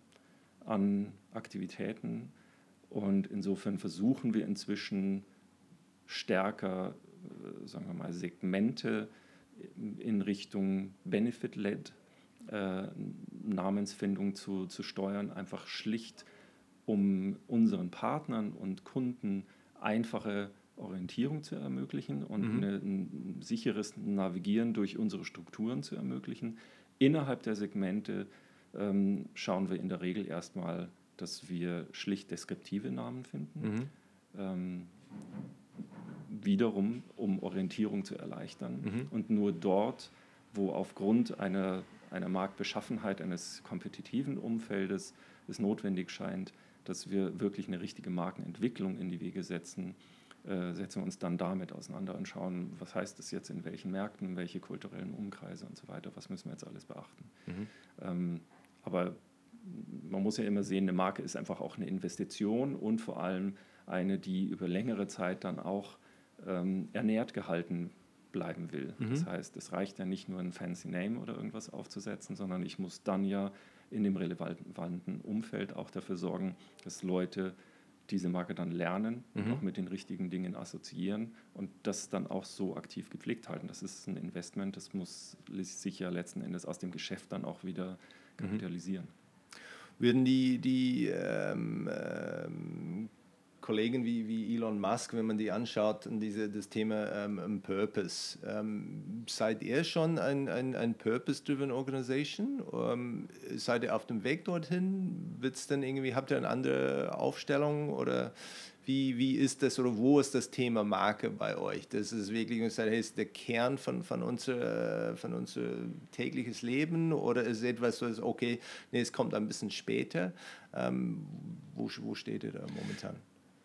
an Aktivitäten und insofern versuchen wir inzwischen stärker, äh, sagen wir mal, Segmente in Richtung Benefit-led äh, Namensfindung zu, zu steuern, einfach schlicht, um unseren Partnern und Kunden einfache Orientierung zu ermöglichen und mhm. eine, ein sicheres Navigieren durch unsere Strukturen zu ermöglichen. Innerhalb der Segmente ähm, schauen wir in der Regel erstmal, dass wir schlicht deskriptive Namen finden. Mhm. Ähm, wiederum, um Orientierung zu erleichtern. Mhm. Und nur dort, wo aufgrund einer, einer Marktbeschaffenheit eines kompetitiven Umfeldes es notwendig scheint, dass wir wirklich eine richtige Markenentwicklung in die Wege setzen, äh, setzen wir uns dann damit auseinander und schauen, was heißt das jetzt in welchen Märkten, welche kulturellen Umkreise und so weiter, was müssen wir jetzt alles beachten. Mhm. Ähm, aber man muss ja immer sehen, eine Marke ist einfach auch eine Investition und vor allem eine, die über längere Zeit dann auch ähm, ernährt gehalten bleiben will. Mhm. Das heißt, es reicht ja nicht nur ein fancy Name oder irgendwas aufzusetzen, sondern ich muss dann ja in dem relevanten Umfeld auch dafür sorgen, dass Leute diese Marke dann lernen und mhm. auch mit den richtigen Dingen assoziieren und das dann auch so aktiv gepflegt halten. Das ist ein Investment, das muss sich ja letzten Endes aus dem Geschäft dann auch wieder mhm. kapitalisieren. Würden die, die ähm, ähm, Kollegen wie, wie Elon Musk, wenn man die anschaut, diese, das Thema ähm, Purpose. Ähm, seid ihr schon ein, ein, ein Purpose-driven Organization? Ähm, seid ihr auf dem Weg dorthin? Wird's dann irgendwie, habt ihr eine andere Aufstellung oder wie, wie ist das oder wo ist das Thema Marke bei euch? Das ist wirklich das ist der Kern von, von, unser, von unser tägliches Leben oder ist etwas, ist, okay, nee, es kommt ein bisschen später? Ähm, wo, wo steht ihr da momentan?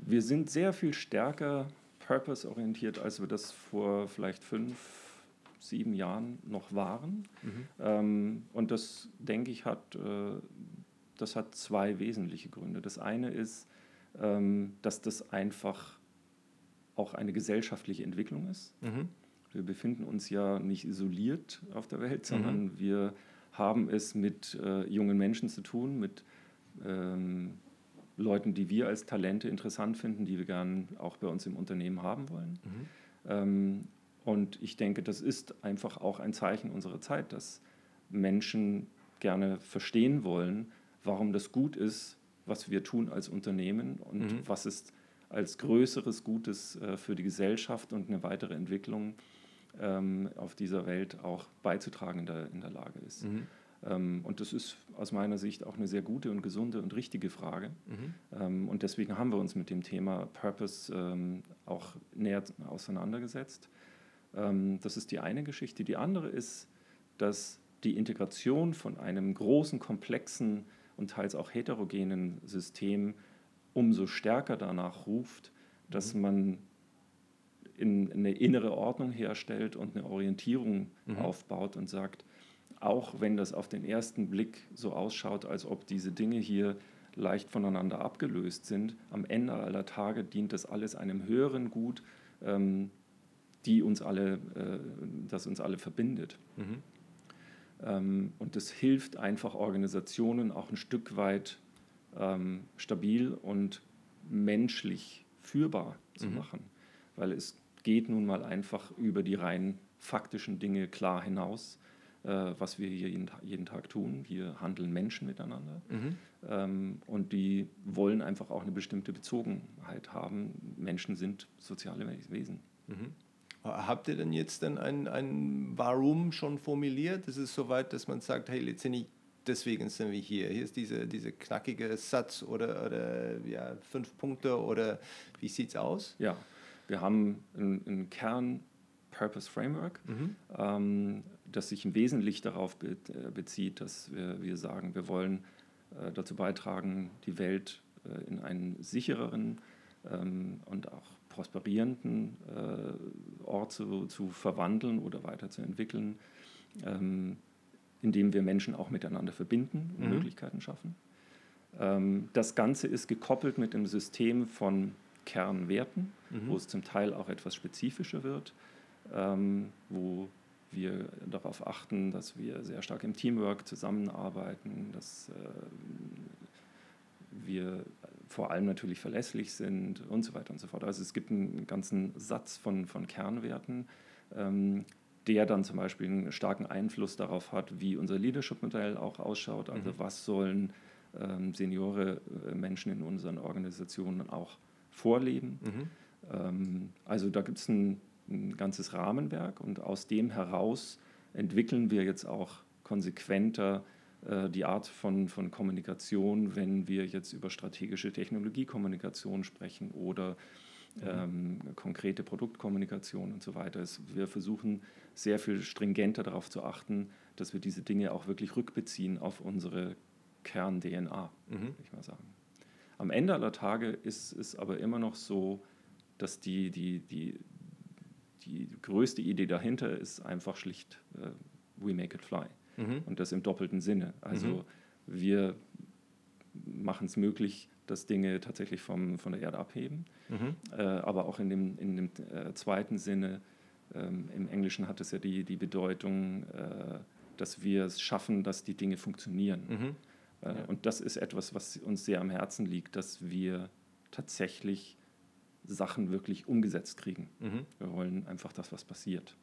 Wir sind sehr viel stärker purpose-orientiert, als wir das vor vielleicht fünf, sieben Jahren noch waren. Mhm. Ähm, und das, denke ich, hat, äh, das hat zwei wesentliche Gründe. Das eine ist, ähm, dass das einfach auch eine gesellschaftliche Entwicklung ist. Mhm. Wir befinden uns ja nicht isoliert auf der Welt, sondern mhm. wir haben es mit äh, jungen Menschen zu tun, mit ähm, Leuten, die wir als Talente interessant finden, die wir gern auch bei uns im Unternehmen haben wollen. Mhm. Ähm, und ich denke, das ist einfach auch ein Zeichen unserer Zeit, dass Menschen gerne verstehen wollen, warum das gut ist, was wir tun als Unternehmen und mhm. was ist als größeres Gutes äh, für die Gesellschaft und eine weitere Entwicklung ähm, auf dieser Welt auch beizutragen in der, in der Lage ist. Mhm. Ähm, und das ist aus meiner Sicht auch eine sehr gute und gesunde und richtige Frage. Mhm. Ähm, und deswegen haben wir uns mit dem Thema Purpose ähm, auch näher auseinandergesetzt. das ist die eine Geschichte. Die andere ist, dass die Integration von einem großen, komplexen und teils auch heterogenen System umso stärker danach ruft, dass mhm. man in eine innere Ordnung herstellt und eine Orientierung mhm. aufbaut und sagt, auch wenn das auf den ersten Blick so ausschaut, als ob diese Dinge hier leicht voneinander abgelöst sind, am Ende aller Tage dient das alles einem höheren Gut, ähm, die uns alle, äh, das uns alle verbindet. Mhm. Ähm, und das hilft einfach Organisationen auch ein Stück weit ähm, stabil und menschlich führbar zu mhm. machen, weil es geht nun mal einfach über die rein faktischen Dinge klar hinaus äh, was wir hier jeden, jeden, Tag tun. Hier handeln Menschen miteinander mhm. ähm, und die wollen einfach auch eine bestimmte Bezogenheit haben. Menschen sind soziale Wesen. Mhm. Habt ihr denn jetzt dann ein, ein Warum schon formuliert? Ist es soweit, dass man sagt, hey, letztendlich deswegen sind wir hier. Hier ist dieser diese knackige Satz oder, oder ja, fünf Punkte oder wie sieht es aus? Ja, wir haben einen Kern Purpose Framework, mhm. ähm, das sich im Wesentlichen darauf äh, bezieht, dass wir, wir sagen, wir wollen äh, dazu beitragen, die Welt äh, in einen sichereren ähm, und auch prosperierenden Ort zu, zu verwandeln oder weiterzuentwickeln, ähm, indem wir Menschen auch miteinander verbinden und mhm. Möglichkeiten schaffen. Ähm, das Ganze ist gekoppelt mit einem System von Kernwerten, mhm. wo es zum Teil auch etwas spezifischer wird, wo wir darauf achten, dass wir sehr stark im Teamwork zusammenarbeiten, dass äh, wir vor allem natürlich verlässlich sind und so weiter und so fort. Also es gibt einen ganzen Satz von, von Kernwerten, ähm, der dann zum Beispiel einen starken Einfluss darauf hat, wie unser Leadership-Modell auch ausschaut. Also mhm. was sollen ähm, Seniore äh, Menschen in unseren Organisationen auch vorleben. Mhm. Ähm, also da gibt es ein, ein ganzes Rahmenwerk und aus dem heraus entwickeln wir jetzt auch konsequenter äh, die Art von, von Kommunikation, wenn wir jetzt über strategische Technologiekommunikation sprechen oder mhm. ähm, konkrete Produktkommunikation und so weiter. Es, wir versuchen sehr viel stringenter darauf zu achten, dass wir diese Dinge auch wirklich rückbeziehen auf unsere Kern-DNA, mhm. würde ich mal sagen. Am Ende aller Tage ist es aber immer noch so, dass die, die, die, die größte Idee dahinter ist einfach schlicht, uh, we make it fly mhm. und das im doppelten Sinne. Also mhm. wir machen es möglich, dass Dinge tatsächlich vom, von der Erde abheben, mhm. äh, aber auch in dem, in dem äh, zweiten Sinne, ähm, im Englischen hat es ja die, die Bedeutung, äh, dass wir es schaffen, dass die Dinge funktionieren. Mhm. Äh, ja. Und das ist etwas, was uns sehr am Herzen liegt, dass wir tatsächlich Sachen wirklich umgesetzt kriegen. Mhm. Wir wollen einfach, dass was passiert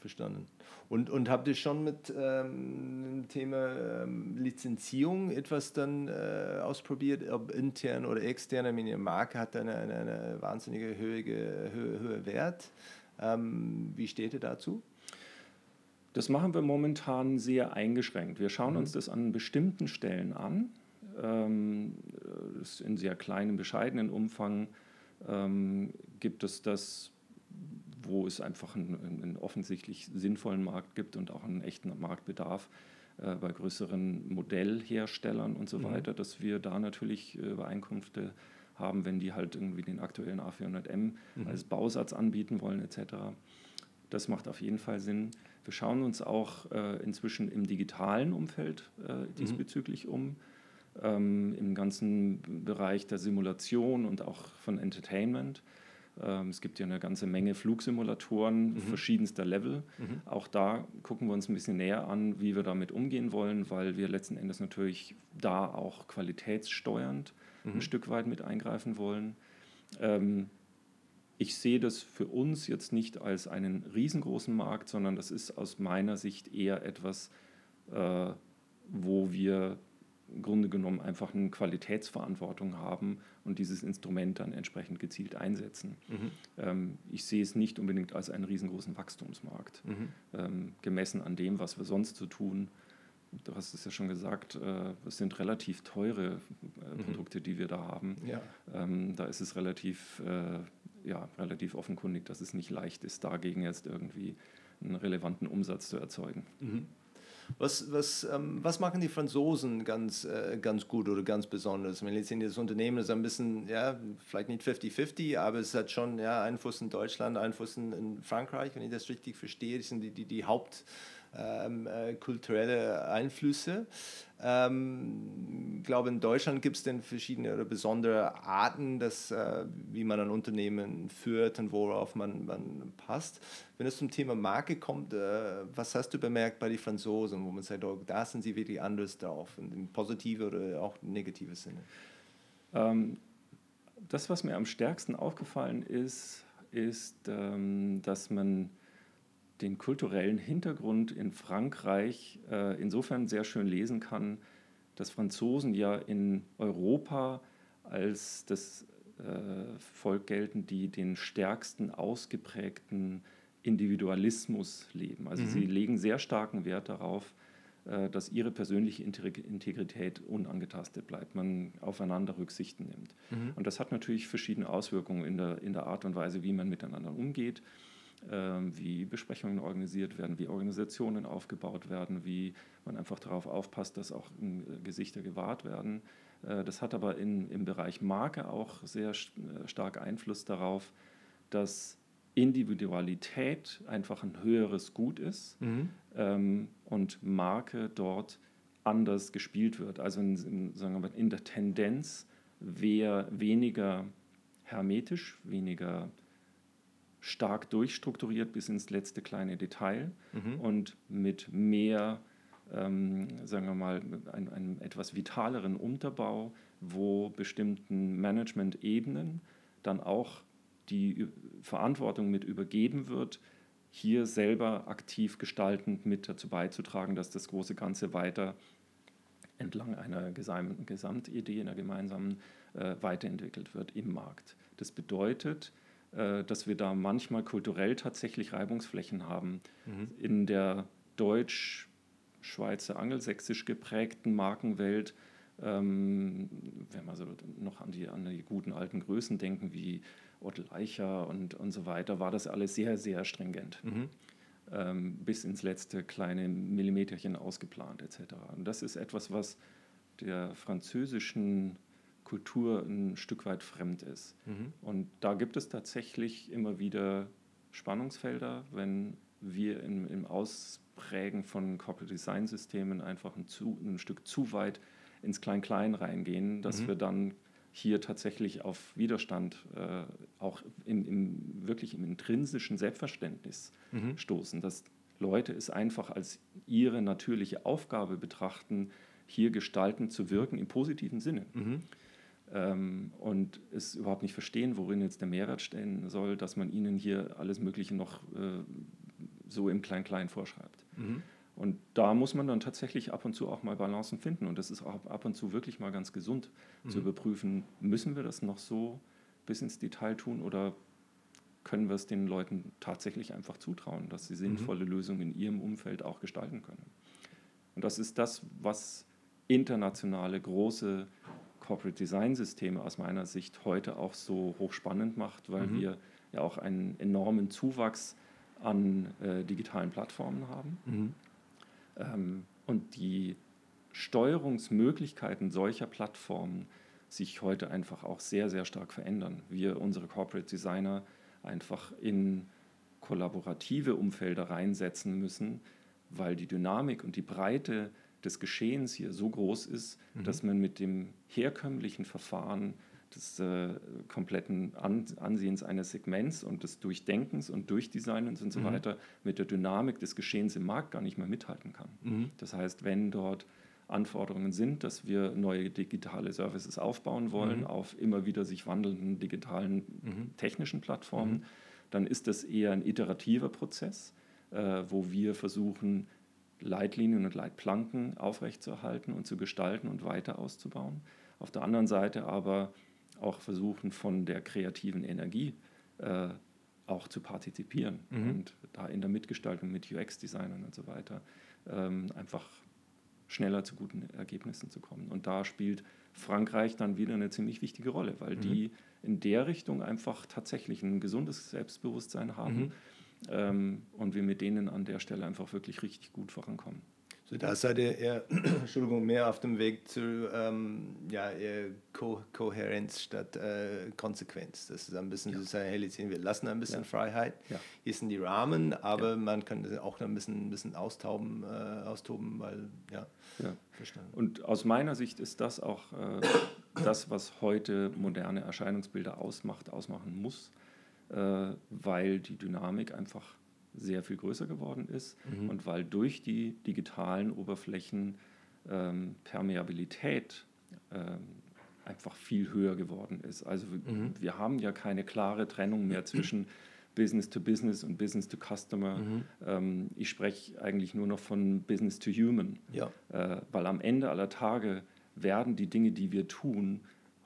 verstanden. Und, und habt ihr schon mit ähm, dem Thema ähm, Lizenzierung etwas dann äh, ausprobiert, ob intern oder extern? Ich meine, Marke hat eine, eine, eine wahnsinnige Höhe, Höhe, Höhe Wert. Ähm, wie steht ihr dazu? Das machen wir momentan sehr eingeschränkt. Wir schauen mhm. uns das an bestimmten Stellen an, ähm, in sehr kleinem, bescheidenen Umfang ähm, gibt es das wo es einfach einen, einen, offensichtlich sinnvollen Markt gibt und auch einen echten Marktbedarf äh, bei größeren Modellherstellern und so mhm. weiter, dass wir da natürlich äh, Übereinkünfte haben, wenn die halt irgendwie den aktuellen A400M mhm. als Bausatz anbieten wollen etc. Das macht auf jeden Fall Sinn. Wir schauen uns auch äh, inzwischen im digitalen Umfeld äh, mhm. diesbezüglich mhm. um. Ähm, im ganzen Bereich der Simulation und auch von Entertainment. Ähm, es gibt ja eine ganze Menge Flugsimulatoren mhm. verschiedenster Level. Mhm. Auch da gucken wir uns ein bisschen näher an, wie wir damit umgehen wollen, weil wir letzten Endes natürlich da auch qualitätssteuernd mhm. ein Stück weit mit eingreifen wollen. Ähm, ich sehe das für uns jetzt nicht als einen riesengroßen Markt, sondern das ist aus meiner Sicht eher etwas, äh, wo wir im Grunde genommen einfach eine Qualitätsverantwortung haben und dieses Instrument dann entsprechend gezielt einsetzen. Mhm. Ähm, ich sehe es nicht unbedingt als einen riesengroßen Wachstumsmarkt, mhm. ähm, gemessen an dem, was wir sonst so tun. Du hast es ja schon gesagt, äh, es sind relativ teure äh, mhm. Produkte, die wir da haben. Ja. Ähm, da ist es relativ, äh, ja, relativ offenkundig, dass es nicht leicht ist, dagegen jetzt irgendwie einen relevanten Umsatz zu erzeugen. Was, was, ähm, was machen die Franzosen ganz, äh, ganz gut oder ganz besonders? Wenn jetzt in das Unternehmen ist ein bisschen, ja, vielleicht nicht 50-50, aber es hat schon ja, Einfluss in Deutschland, Einfluss in Frankreich, wenn ich das richtig verstehe. Das sind die, die, die Haupt- ähm, äh, kulturelle Einflüsse. Ähm, ich glaube, in Deutschland gibt es dann verschiedene oder besondere Arten, dass, äh, wie man ein Unternehmen führt und worauf man, man passt. Wenn es zum Thema Marke kommt, äh, was hast du bemerkt bei den Franzosen, wo man sagt, oh, da sind sie wirklich anders drauf, in positive oder auch negative Sinne? Ähm, das, was mir am stärksten aufgefallen ist, ist, ähm, dass man den kulturellen Hintergrund in Frankreich äh, insofern sehr schön lesen kann, dass Franzosen ja in Europa als das äh, Volk gelten, die den stärksten ausgeprägten Individualismus leben. Also mhm. sie legen sehr starken Wert darauf, äh, dass ihre persönliche Integrität unangetastet bleibt, man aufeinander Rücksichten nimmt. Mhm. Und das hat natürlich verschiedene Auswirkungen in der, in der Art und Weise, wie man miteinander umgeht, wie Besprechungen organisiert werden, wie Organisationen aufgebaut werden, wie man einfach darauf aufpasst, dass auch äh, Gesichter gewahrt werden. Äh, das hat aber in, im Bereich Marke auch sehr äh, stark Einfluss darauf, dass Individualität einfach ein höheres Gut ist mhm. ähm, und Marke dort anders gespielt wird. Also in, in, sagen wir, in der Tendenz wäre weniger hermetisch, weniger stark durchstrukturiert bis ins letzte kleine Detail mhm. und mit mehr, ähm, sagen wir mal, einem, einem etwas vitaleren Unterbau, wo bestimmten Management-Ebenen dann auch die Verantwortung mit übergeben wird, hier selber aktiv gestaltend mit dazu beizutragen, dass das große Ganze weiter entlang einer Gesamtidee, einer gemeinsamen, äh, weiterentwickelt wird im Markt. Das bedeutet, dass wir da manchmal kulturell tatsächlich Reibungsflächen haben. Mhm. In der deutsch-schweizer, angelsächsisch geprägten Markenwelt, ähm, wenn wir so noch an die, an die guten alten Größen denken, wie Otto Eicher und, und so weiter, war das alles sehr, sehr stringent. Mhm. Ähm, bis ins letzte kleine Millimeterchen ausgeplant etc. Und das ist etwas, was der französischen Kultur ein Stück weit fremd ist. Mhm. Und da gibt es tatsächlich immer wieder Spannungsfelder, wenn wir im, im Ausprägen von Corporate Design Systemen einfach ein, zu, ein Stück zu weit ins Klein-Klein reingehen, dass mhm. wir dann hier tatsächlich auf Widerstand äh, auch im, im, wirklich im intrinsischen Selbstverständnis mhm. stoßen, dass Leute es einfach als ihre natürliche Aufgabe betrachten, hier gestalten zu wirken im positiven Sinne. Mhm. Ähm, und es überhaupt nicht verstehen, worin jetzt der Mehrwert stehen soll, dass man ihnen hier alles Mögliche noch äh, so im Klein-Klein vorschreibt. Mhm. Und da muss man dann tatsächlich ab und zu auch mal Balancen finden. Und das ist auch ab und zu wirklich mal ganz gesund mhm. zu überprüfen, müssen wir das noch so bis ins Detail tun oder können wir es den Leuten tatsächlich einfach zutrauen, dass sie sinnvolle mhm. Lösungen in ihrem Umfeld auch gestalten können. Und das ist das, was internationale große Corporate Design Systeme aus meiner Sicht heute auch so hochspannend macht, weil mhm. wir ja auch einen enormen Zuwachs an äh, digitalen Plattformen haben. Mhm. Ähm, und die Steuerungsmöglichkeiten solcher Plattformen sich heute einfach auch sehr, sehr stark verändern. Wir, unsere Corporate Designer, einfach in kollaborative Umfelder reinsetzen müssen, weil die Dynamik und die Breite des Geschehens hier so groß ist, mhm. dass man mit dem herkömmlichen Verfahren des äh, kompletten An Ansehens eines Segments und des Durchdenkens und Durchdesignens und so mhm. weiter mit der Dynamik des Geschehens im Markt gar nicht mehr mithalten kann. Mhm. Das heißt, wenn dort Anforderungen sind, dass wir neue digitale Services aufbauen wollen mhm. auf immer wieder sich wandelnden digitalen mhm. technischen Plattformen, mhm. dann ist das eher ein iterativer Prozess, äh, wo wir versuchen, Leitlinien und Leitplanken aufrechtzuerhalten und zu gestalten und weiter auszubauen. Auf der anderen Seite aber auch versuchen, von der kreativen Energie äh, auch zu partizipieren mhm. und da in der Mitgestaltung mit UX-Designern und so weiter ähm, einfach schneller zu guten Ergebnissen zu kommen. Und da spielt Frankreich dann wieder eine ziemlich wichtige Rolle, weil mhm. die in der Richtung einfach tatsächlich ein gesundes Selbstbewusstsein haben mhm. Ähm, und wir mit denen an der Stelle einfach wirklich richtig gut vorankommen. So, da seid ihr eher, [clears throat] Entschuldigung, mehr auf dem Weg zu ähm, ja, Ko Kohärenz statt äh, Konsequenz. Das ist ein bisschen ja. so sagen, hey, wir lassen ein bisschen ja. Freiheit. Ja. Hier sind die Rahmen, aber ja. man kann das auch ein bisschen, ein bisschen austauben, äh, austoben, weil, ja, ja. Verstanden. Und aus meiner Sicht ist das auch äh, das, was heute moderne Erscheinungsbilder ausmacht, ausmachen muss, weil die Dynamik einfach sehr viel größer geworden ist mhm. und weil durch die digitalen Oberflächen ähm, Permeabilität ähm, einfach viel höher geworden ist. Also mhm. wir haben ja keine klare Trennung mehr zwischen [clears throat] Business to Business und Business to Customer. Mhm. Ähm, ich spreche eigentlich nur noch von Business to Human, ja. äh, weil am Ende aller Tage werden die Dinge, die wir tun,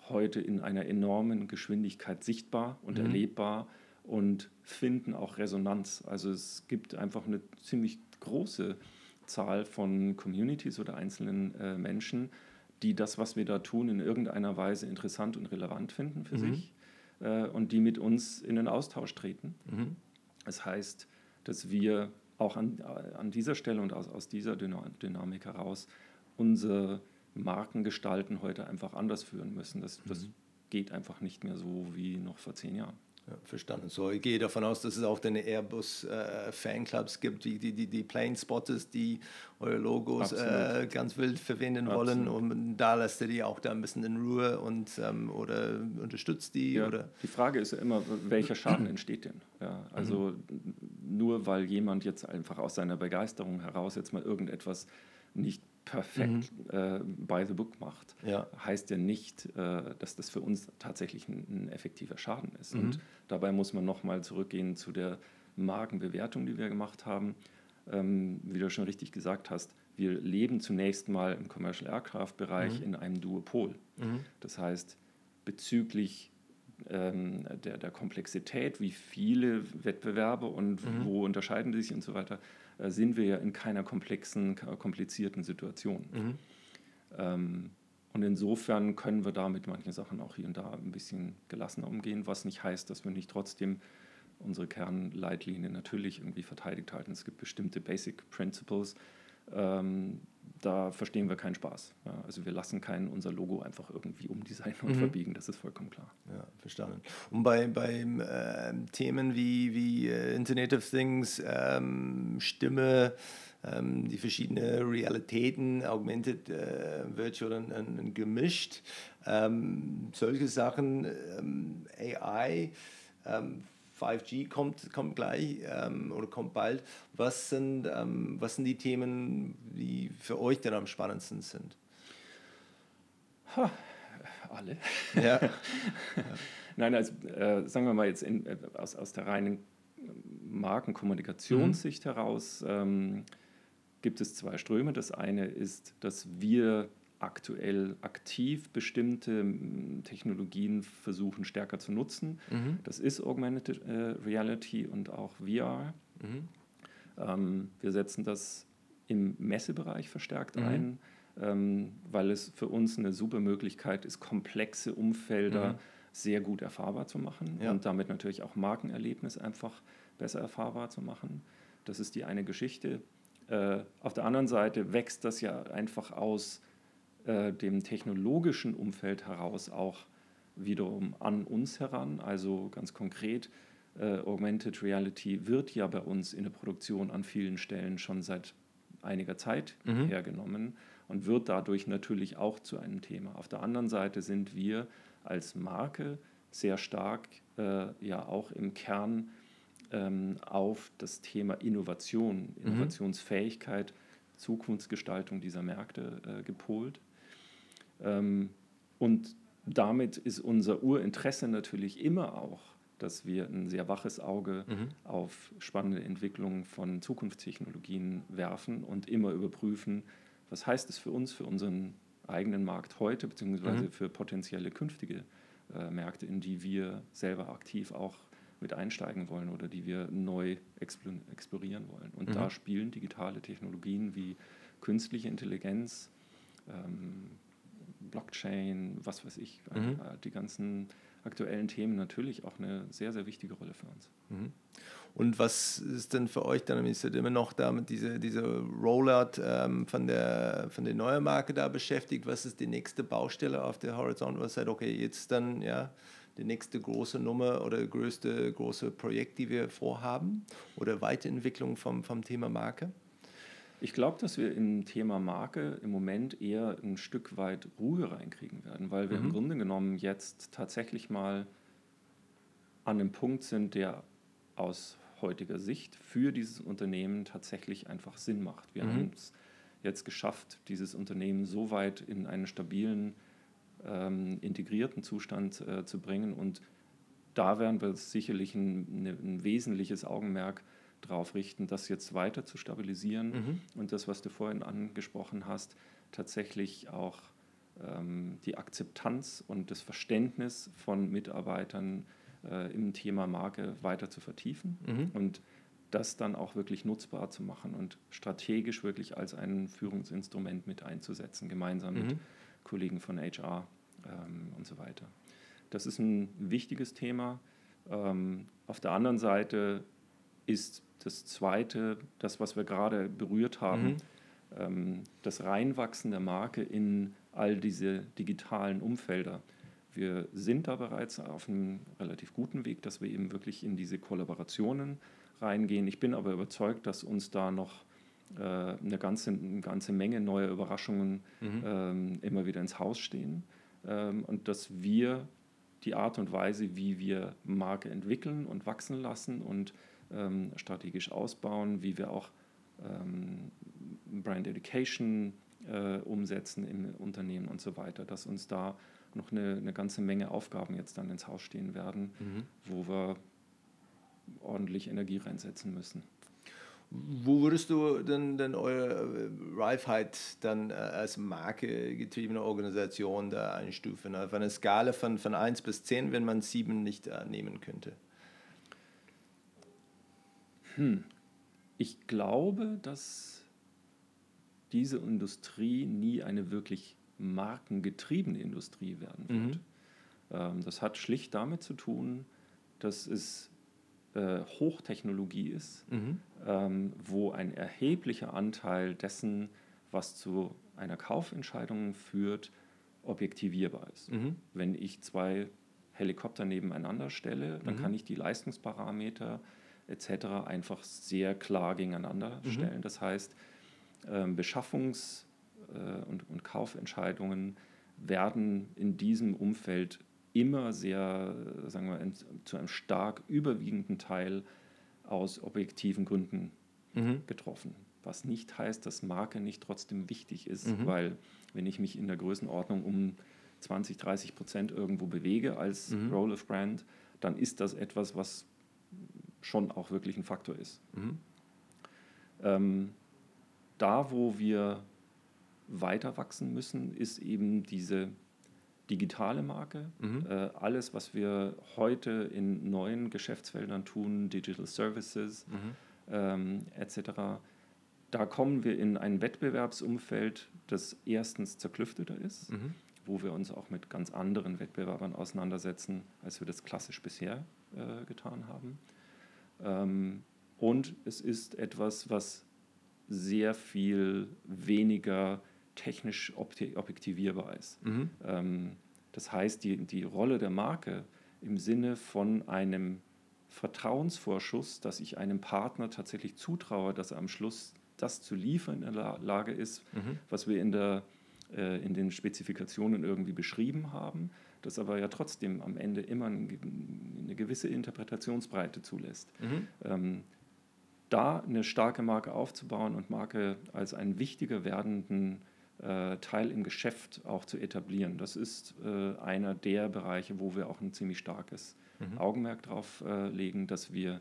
heute in einer enormen Geschwindigkeit sichtbar und mhm. erlebbar und finden auch Resonanz. Also es gibt einfach eine ziemlich große Zahl von Communities oder einzelnen äh, Menschen, die das, was wir da tun, in irgendeiner Weise interessant und relevant finden für mhm. sich äh, und die mit uns in den Austausch treten. Mhm. Das heißt, dass wir auch an, an dieser Stelle und aus, aus dieser Dynamik heraus unsere Markengestalten heute einfach anders führen müssen. Das, das mhm. geht einfach nicht mehr so wie noch vor zehn Jahren. Ja, verstanden. So, ich gehe davon aus, dass es auch deine Airbus-Fanclubs äh, gibt, die, die, die, die Plane Spotters, die eure Logos äh, ganz wild verwenden Absolut. wollen. Und da lässt ihr die auch da ein bisschen in Ruhe und ähm, oder unterstützt die. Ja, oder? Die Frage ist ja immer, welcher Schaden [clears throat] entsteht denn? Ja, also mhm. nur weil jemand jetzt einfach aus seiner Begeisterung heraus jetzt mal irgendetwas nicht perfekt mhm. äh, by the book macht, ja. heißt ja nicht, äh, dass das für uns tatsächlich ein, ein effektiver Schaden ist. Mhm. Und dabei muss man nochmal zurückgehen zu der Markenbewertung, die wir gemacht haben. Ähm, wie du schon richtig gesagt hast, wir leben zunächst mal im Commercial Aircraft-Bereich mhm. in einem Duopol. Mhm. Das heißt, bezüglich ähm, der, der Komplexität, wie viele Wettbewerbe und mhm. wo unterscheiden die sich und so weiter, sind wir ja in keiner komplexen, komplizierten Situation. Mhm. Ähm, und insofern können wir da mit manchen Sachen auch hier und da ein bisschen gelassener umgehen, was nicht heißt, dass wir nicht trotzdem unsere Kernleitlinie natürlich irgendwie verteidigt halten. Es gibt bestimmte Basic Principles, ähm, da verstehen wir keinen Spaß. Ja, also wir lassen kein unser Logo einfach irgendwie umdesignen und mhm. verbiegen, das ist vollkommen klar. Ja, verstanden. Und bei, bei äh, Themen wie, wie äh, Internet of Things, ähm, Stimme, ähm, die verschiedenen Realitäten, Augmented, äh, Virtual und, und gemischt, ähm, solche Sachen, ähm, AI, 5G kommt, kommt gleich ähm, oder kommt bald. Was sind, ähm, was sind die Themen, die für euch denn am spannendsten sind? Ha, alle. Ja. [laughs] Nein, also äh, sagen wir mal jetzt in, äh, aus, aus der reinen Markenkommunikationssicht mhm. heraus ähm, gibt es zwei Ströme. Das eine ist, dass wir aktuell aktiv bestimmte Technologien versuchen stärker zu nutzen. Mhm. Das ist Augmented äh, Reality und auch VR. Mhm. Ähm, wir setzen das im Messebereich verstärkt mhm. ein, ähm, weil es für uns eine super Möglichkeit ist, komplexe Umfelder mhm. sehr gut erfahrbar zu machen ja. und damit natürlich auch Markenerlebnis einfach besser erfahrbar zu machen. Das ist die eine Geschichte. Äh, auf der anderen Seite wächst das ja einfach aus äh, dem technologischen Umfeld heraus auch wiederum an uns heran. Also ganz konkret, äh, Augmented Reality wird ja bei uns in der Produktion an vielen Stellen schon seit einiger Zeit mhm. hergenommen und wird dadurch natürlich auch zu einem Thema. Auf der anderen Seite sind wir als Marke sehr stark äh, ja auch im Kern ähm, auf das Thema Innovation, mhm. Innovationsfähigkeit, Zukunftsgestaltung dieser Märkte äh, gepolt. Ähm, und damit ist unser Urinteresse natürlich immer auch, dass wir ein sehr waches Auge mhm. auf spannende Entwicklungen von Zukunftstechnologien werfen und immer überprüfen, was heißt es für uns, für unseren eigenen Markt heute, beziehungsweise mhm. für potenzielle künftige äh, Märkte, in die wir selber aktiv auch mit einsteigen wollen oder die wir neu explorieren wollen. Und mhm. da spielen digitale Technologien wie künstliche Intelligenz, ähm, Blockchain, was weiß ich, mhm. Äh, die ganzen aktuellen Themen natürlich auch eine sehr, sehr wichtige Rolle für uns. Mhm. Und was ist denn für euch dann, ist immer noch damit diese, diese Rollout ähm, von, der, von der neuen Marke da beschäftigt? Was ist die nächste Baustelle auf der Horizont, was sagt, okay, jetzt dann ja die nächste große Nummer oder größte große Projekt, die wir vorhaben oder Weiterentwicklung vom, vom Thema Marke? Ich glaube, dass wir im Thema Marke im Moment eher ein Stück weit Ruhe reinkriegen werden, weil wir mhm. im Grunde genommen jetzt tatsächlich mal an einem Punkt sind, der aus heutiger Sicht für dieses Unternehmen tatsächlich einfach Sinn macht. Wir mhm. haben es jetzt geschafft, dieses Unternehmen so weit in einen stabilen, ähm, integrierten Zustand äh, zu bringen und da werden wir sicherlich ein, ein wesentliches Augenmerk darauf richten, das jetzt weiter zu stabilisieren mhm. und das, was du vorhin angesprochen hast, tatsächlich auch ähm, die Akzeptanz und das Verständnis von Mitarbeitern äh, im Thema Marke weiter zu vertiefen. Mhm. Und das dann auch wirklich nutzbar zu machen und strategisch wirklich als ein Führungsinstrument mit einzusetzen, gemeinsam mhm. mit Kollegen von HR ähm, und so weiter. Das ist ein wichtiges Thema. Ähm, auf der anderen Seite ist das Zweite, das, was wir gerade berührt haben, mhm. ähm, das Reinwachsen der Marke in all diese digitalen Umfelder. Wir sind da bereits auf einem relativ guten Weg, dass wir eben wirklich in diese Kollaborationen reingehen. Ich bin aber überzeugt, dass uns da noch äh, eine, ganze, eine ganze Menge neuer Überraschungen mhm. ähm, immer wieder ins Haus stehen ähm, und dass wir die Art und Weise, wie wir Marke entwickeln und wachsen lassen und ähm, strategisch ausbauen, wie wir auch ähm, Brand Education äh, umsetzen im Unternehmen und so weiter, dass uns da noch eine, eine ganze Menge Aufgaben jetzt dann ins Haus stehen werden, mhm. wo wir ordentlich Energie reinsetzen müssen. Wo würdest du denn, denn eure Riveheit dann äh, als markegetriebene Organisation da einstufen? Auf einer Skala von, von 1 bis 10, wenn man 7 nicht äh, nehmen könnte? Hm. Ich glaube, dass diese Industrie nie eine wirklich markengetriebene Industrie werden wird. Mhm. Ähm, das hat schlicht damit zu tun, dass es äh, Hochtechnologie ist, mhm. ähm, wo ein erheblicher Anteil dessen, was zu einer Kaufentscheidung führt, objektivierbar ist. Mhm. Wenn ich zwei Helikopter nebeneinander stelle, dann mhm. kann ich die Leistungsparameter etc. einfach sehr klar gegeneinander mhm. stellen. Das heißt, ähm, Beschaffungs- äh, und, und Kaufentscheidungen werden in diesem Umfeld immer sehr, sagen wir, zu einem stark überwiegenden Teil aus objektiven Gründen mhm. getroffen. Was nicht heißt, dass Marke nicht trotzdem wichtig ist, mhm. weil wenn ich mich in der Größenordnung um 20, 30 Prozent irgendwo bewege als mhm. Role of Brand, dann ist das etwas, was schon auch wirklich ein Faktor ist. Mhm. Ähm, da, wo wir weiter wachsen müssen, ist eben diese digitale Marke. Mhm. Äh, alles, was wir heute in neuen Geschäftsfeldern tun, Digital Services mhm. ähm, etc., da kommen wir in ein Wettbewerbsumfeld, das erstens zerklüfteter ist, mhm. wo wir uns auch mit ganz anderen Wettbewerbern auseinandersetzen, als wir das klassisch bisher äh, getan haben. Ähm, und es ist etwas, was sehr viel weniger technisch objektivierbar ist. Mhm. Ähm, das heißt, die, die Rolle der Marke im Sinne von einem Vertrauensvorschuss, dass ich einem Partner tatsächlich zutraue, dass er am Schluss das zu liefern in der Lage ist, mhm. was wir in, der, äh, in den Spezifikationen irgendwie beschrieben haben, das aber ja trotzdem am Ende immer eine gewisse Interpretationsbreite zulässt. Mhm. Ähm, da eine starke Marke aufzubauen und Marke als einen wichtiger werdenden äh, Teil im Geschäft auch zu etablieren. Das ist äh, einer der Bereiche, wo wir auch ein ziemlich starkes mhm. Augenmerk drauf äh, legen, dass wir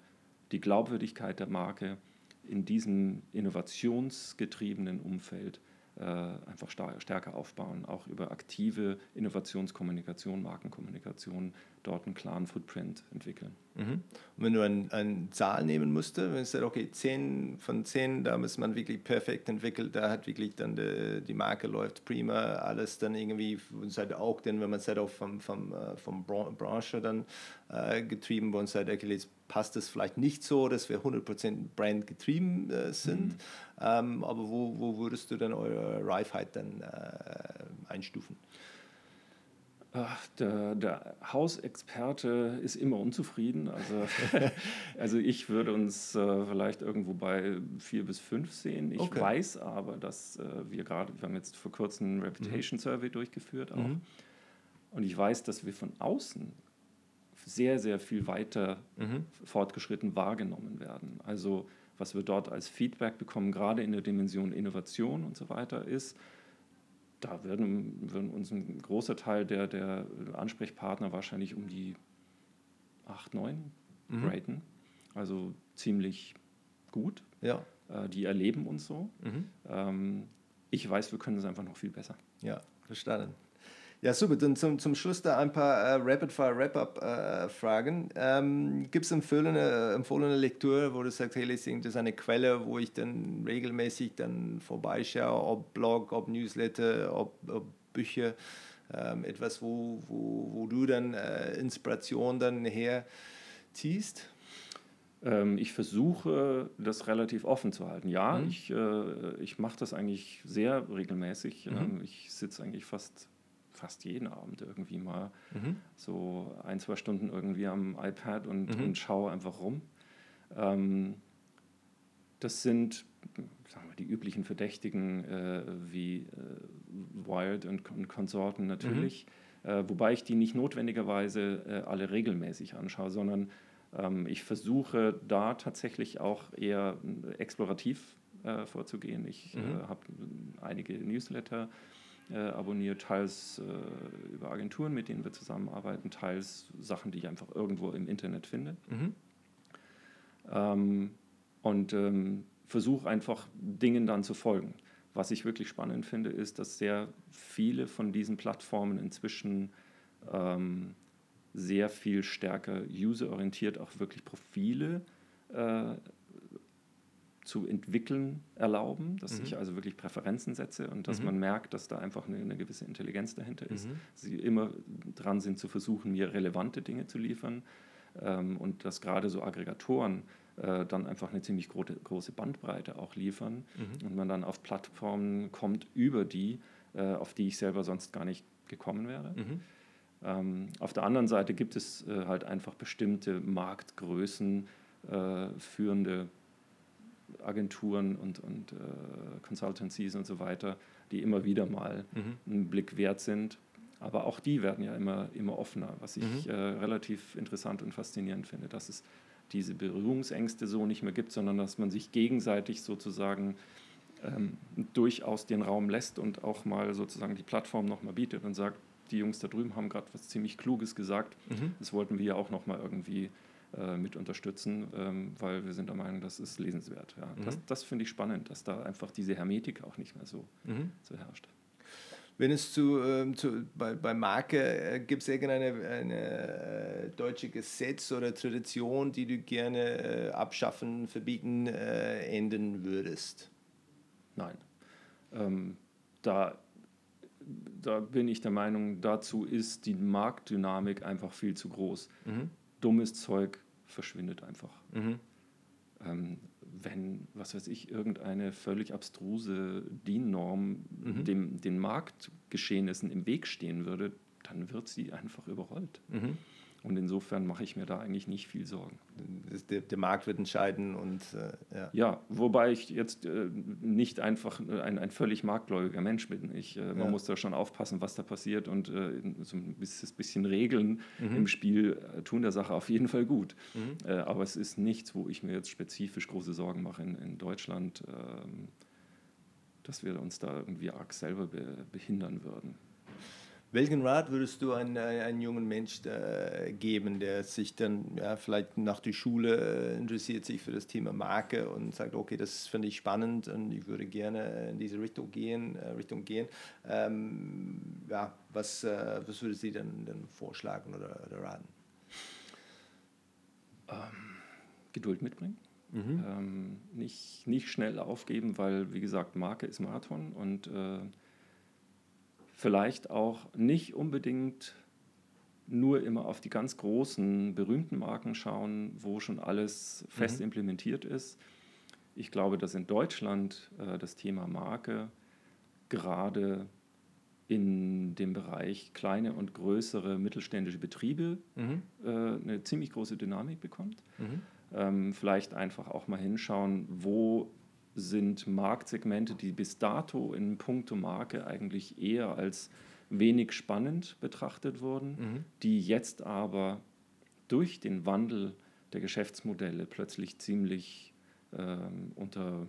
die Glaubwürdigkeit der Marke in diesem innovationsgetriebenen Umfeld einfach stärker aufbauen, auch über aktive Innovationskommunikation, Markenkommunikation, dort einen klaren Footprint entwickeln. Mhm. Und wenn du eine ein Zahl nehmen musst, wenn du sagst, okay, 10 von 10, da ist man wirklich perfekt entwickelt, da hat wirklich dann die, die Marke läuft prima, alles dann irgendwie, und halt auch denn, wenn man es halt auch vom, vom, äh, vom Branche dann äh, getrieben, bei uns halt eigentlich passt es vielleicht nicht so, dass wir 100% Brand getrieben äh, sind, mhm. ähm, aber wo, wo würdest du dann eure Reifheit dann äh, einstufen? Ach, der, der, Hausexperte ist immer unzufrieden. Also, [laughs] also ich würde uns äh, vielleicht irgendwo bei vier bis fünf sehen. Ich okay. weiß aber, dass äh, wir gerade, wir haben jetzt vor kurzem einen Reputation mhm. Survey durchgeführt auch. Mhm. Und ich weiß, dass wir von außen sehr, sehr viel weiter mhm. fortgeschritten wahrgenommen werden. Also was wir dort als Feedback bekommen, gerade in der Dimension Innovation und so weiter, ist, da würden, würden uns ein großer Teil der, der Ansprechpartner wahrscheinlich um die 8, 9 mhm. raten. Also ziemlich gut. Ja. Äh, die erleben uns so. Mhm. Ähm, ich weiß, wir können es einfach noch viel besser. Ja, verstanden. Ja, super. Dann zum, zum Schluss da ein paar äh, Rapid-Fire-Wrap-Up-Fragen. Äh, ähm, Gibt es empfohlene, empfohlene Lektüre, wo du sagst, hey, das ist eine Quelle, wo ich dann regelmäßig dann vorbeischaue, ob Blog, ob Newsletter, ob, ob Bücher, ähm, etwas, wo, wo, wo du dann äh, Inspiration dann herziehst? Ähm, ich versuche, das relativ offen zu halten. Ja, mhm. ich, äh, ich mache das eigentlich sehr regelmäßig. Mhm. Ähm, ich sitze eigentlich fast, fast jeden Abend irgendwie mal mhm. so ein, zwei Stunden irgendwie am iPad und, mhm. und schaue einfach rum. Ähm, das sind sagen wir, die üblichen Verdächtigen äh, wie äh, Wired und, und Konsorten natürlich. Mhm. Äh, wobei ich die nicht notwendigerweise äh, alle regelmäßig anschaue, sondern ähm, ich versuche da tatsächlich auch eher explorativ äh, vorzugehen. Ich äh, mhm. äh, habe einige Newsletter äh, abonniert, teils äh, über Agenturen, mit denen wir zusammenarbeiten, teils Sachen, die ich einfach irgendwo im Internet finde. Mhm. Ähm, und ähm, versuche einfach Dingen dann zu folgen. Was ich wirklich spannend finde, ist, dass sehr viele von diesen Plattformen inzwischen ähm, sehr viel stärker userorientiert auch wirklich Profile äh, zu entwickeln erlauben, dass mhm. ich also wirklich Präferenzen setze und dass mhm. man merkt, dass da einfach eine, eine gewisse Intelligenz dahinter ist. Mhm. Sie immer dran sind zu versuchen, mir relevante Dinge zu liefern ähm, und dass gerade so Aggregatoren äh, dann einfach eine ziemlich gro große Bandbreite auch liefern mhm. und man dann auf Plattformen kommt über die, äh, auf die ich selber sonst gar nicht gekommen wäre. Mhm. Ähm, auf der anderen Seite gibt es äh, halt einfach bestimmte Marktgrößen, äh, führende Agenturen und, und äh, Consultancies und so weiter, die immer wieder mal mhm. einen Blick wert sind. Aber auch die werden ja immer, immer offener, was ich mhm. äh, relativ interessant und faszinierend finde, dass es diese Berührungsängste so nicht mehr gibt, sondern dass man sich gegenseitig sozusagen ähm, durchaus den Raum lässt und auch mal sozusagen die Plattform nochmal bietet und sagt, die Jungs da drüben haben gerade was ziemlich Kluges gesagt. Mhm. Das wollten wir ja auch nochmal irgendwie äh, mit unterstützen, ähm, weil wir sind der Meinung, das ist lesenswert. Ja. Mhm. Das, das finde ich spannend, dass da einfach diese Hermetik auch nicht mehr so, mhm. so herrscht. Wenn es zu, ähm, zu bei, bei Marke, äh, gibt es irgendeine eine, äh, deutsche Gesetz oder Tradition, die du gerne äh, abschaffen, verbieten, äh, ändern würdest? Nein. Ähm, da da bin ich der Meinung, dazu ist die Marktdynamik einfach viel zu groß. Mhm. Dummes Zeug verschwindet einfach. Mhm. Ähm, wenn, was weiß ich, irgendeine völlig abstruse DIN-Norm mhm. dem, den Marktgeschehnissen im Weg stehen würde, dann wird sie einfach überrollt. Mhm. Und insofern mache ich mir da eigentlich nicht viel Sorgen. Der, der Markt wird entscheiden und äh, ja. ja. wobei ich jetzt äh, nicht einfach äh, ein, ein völlig marktgläubiger Mensch bin. Ich, äh, man ja. muss da schon aufpassen, was da passiert und äh, so ein bisschen Regeln mhm. im Spiel äh, tun der Sache auf jeden Fall gut. Mhm. aber es ist nichts, wo ich mir jetzt spezifisch große Sorgen mache in, in Deutschland, ähm, dass wir uns da irgendwie arg selber be behindern würden. Welchen Rat würdest du einem, einem jungen Mensch äh, geben, der sich dann ja, vielleicht nach der Schule äh, interessiert sich für das Thema Marke und sagt, okay, das finde ich spannend und ich würde gerne in diese Richtung gehen, äh, Richtung gehen. Ähm, ja, was, äh, was würde sie dann, dann vorschlagen oder, oder raten? Ähm, Geduld mitbringen. Mhm. Ähm, nicht, nicht schnell aufgeben, weil, wie gesagt, Marke ist Marathon und äh, vielleicht auch nicht unbedingt nur immer auf die ganz großen, berühmten Marken schauen, wo schon alles fest mhm. implementiert ist. Ich glaube, dass in Deutschland äh, das Thema Marke gerade in dem Bereich kleine und größere mittelständische Betriebe mhm. äh, eine ziemlich große Dynamik bekommt. Mhm. Ähm, vielleicht einfach auch mal hinschauen, wo sind Marktsegmente, die bis dato in puncto Marke eigentlich eher als wenig spannend betrachtet wurden, mhm. die jetzt aber durch den Wandel der Geschäftsmodelle plötzlich ziemlich ähm, unter,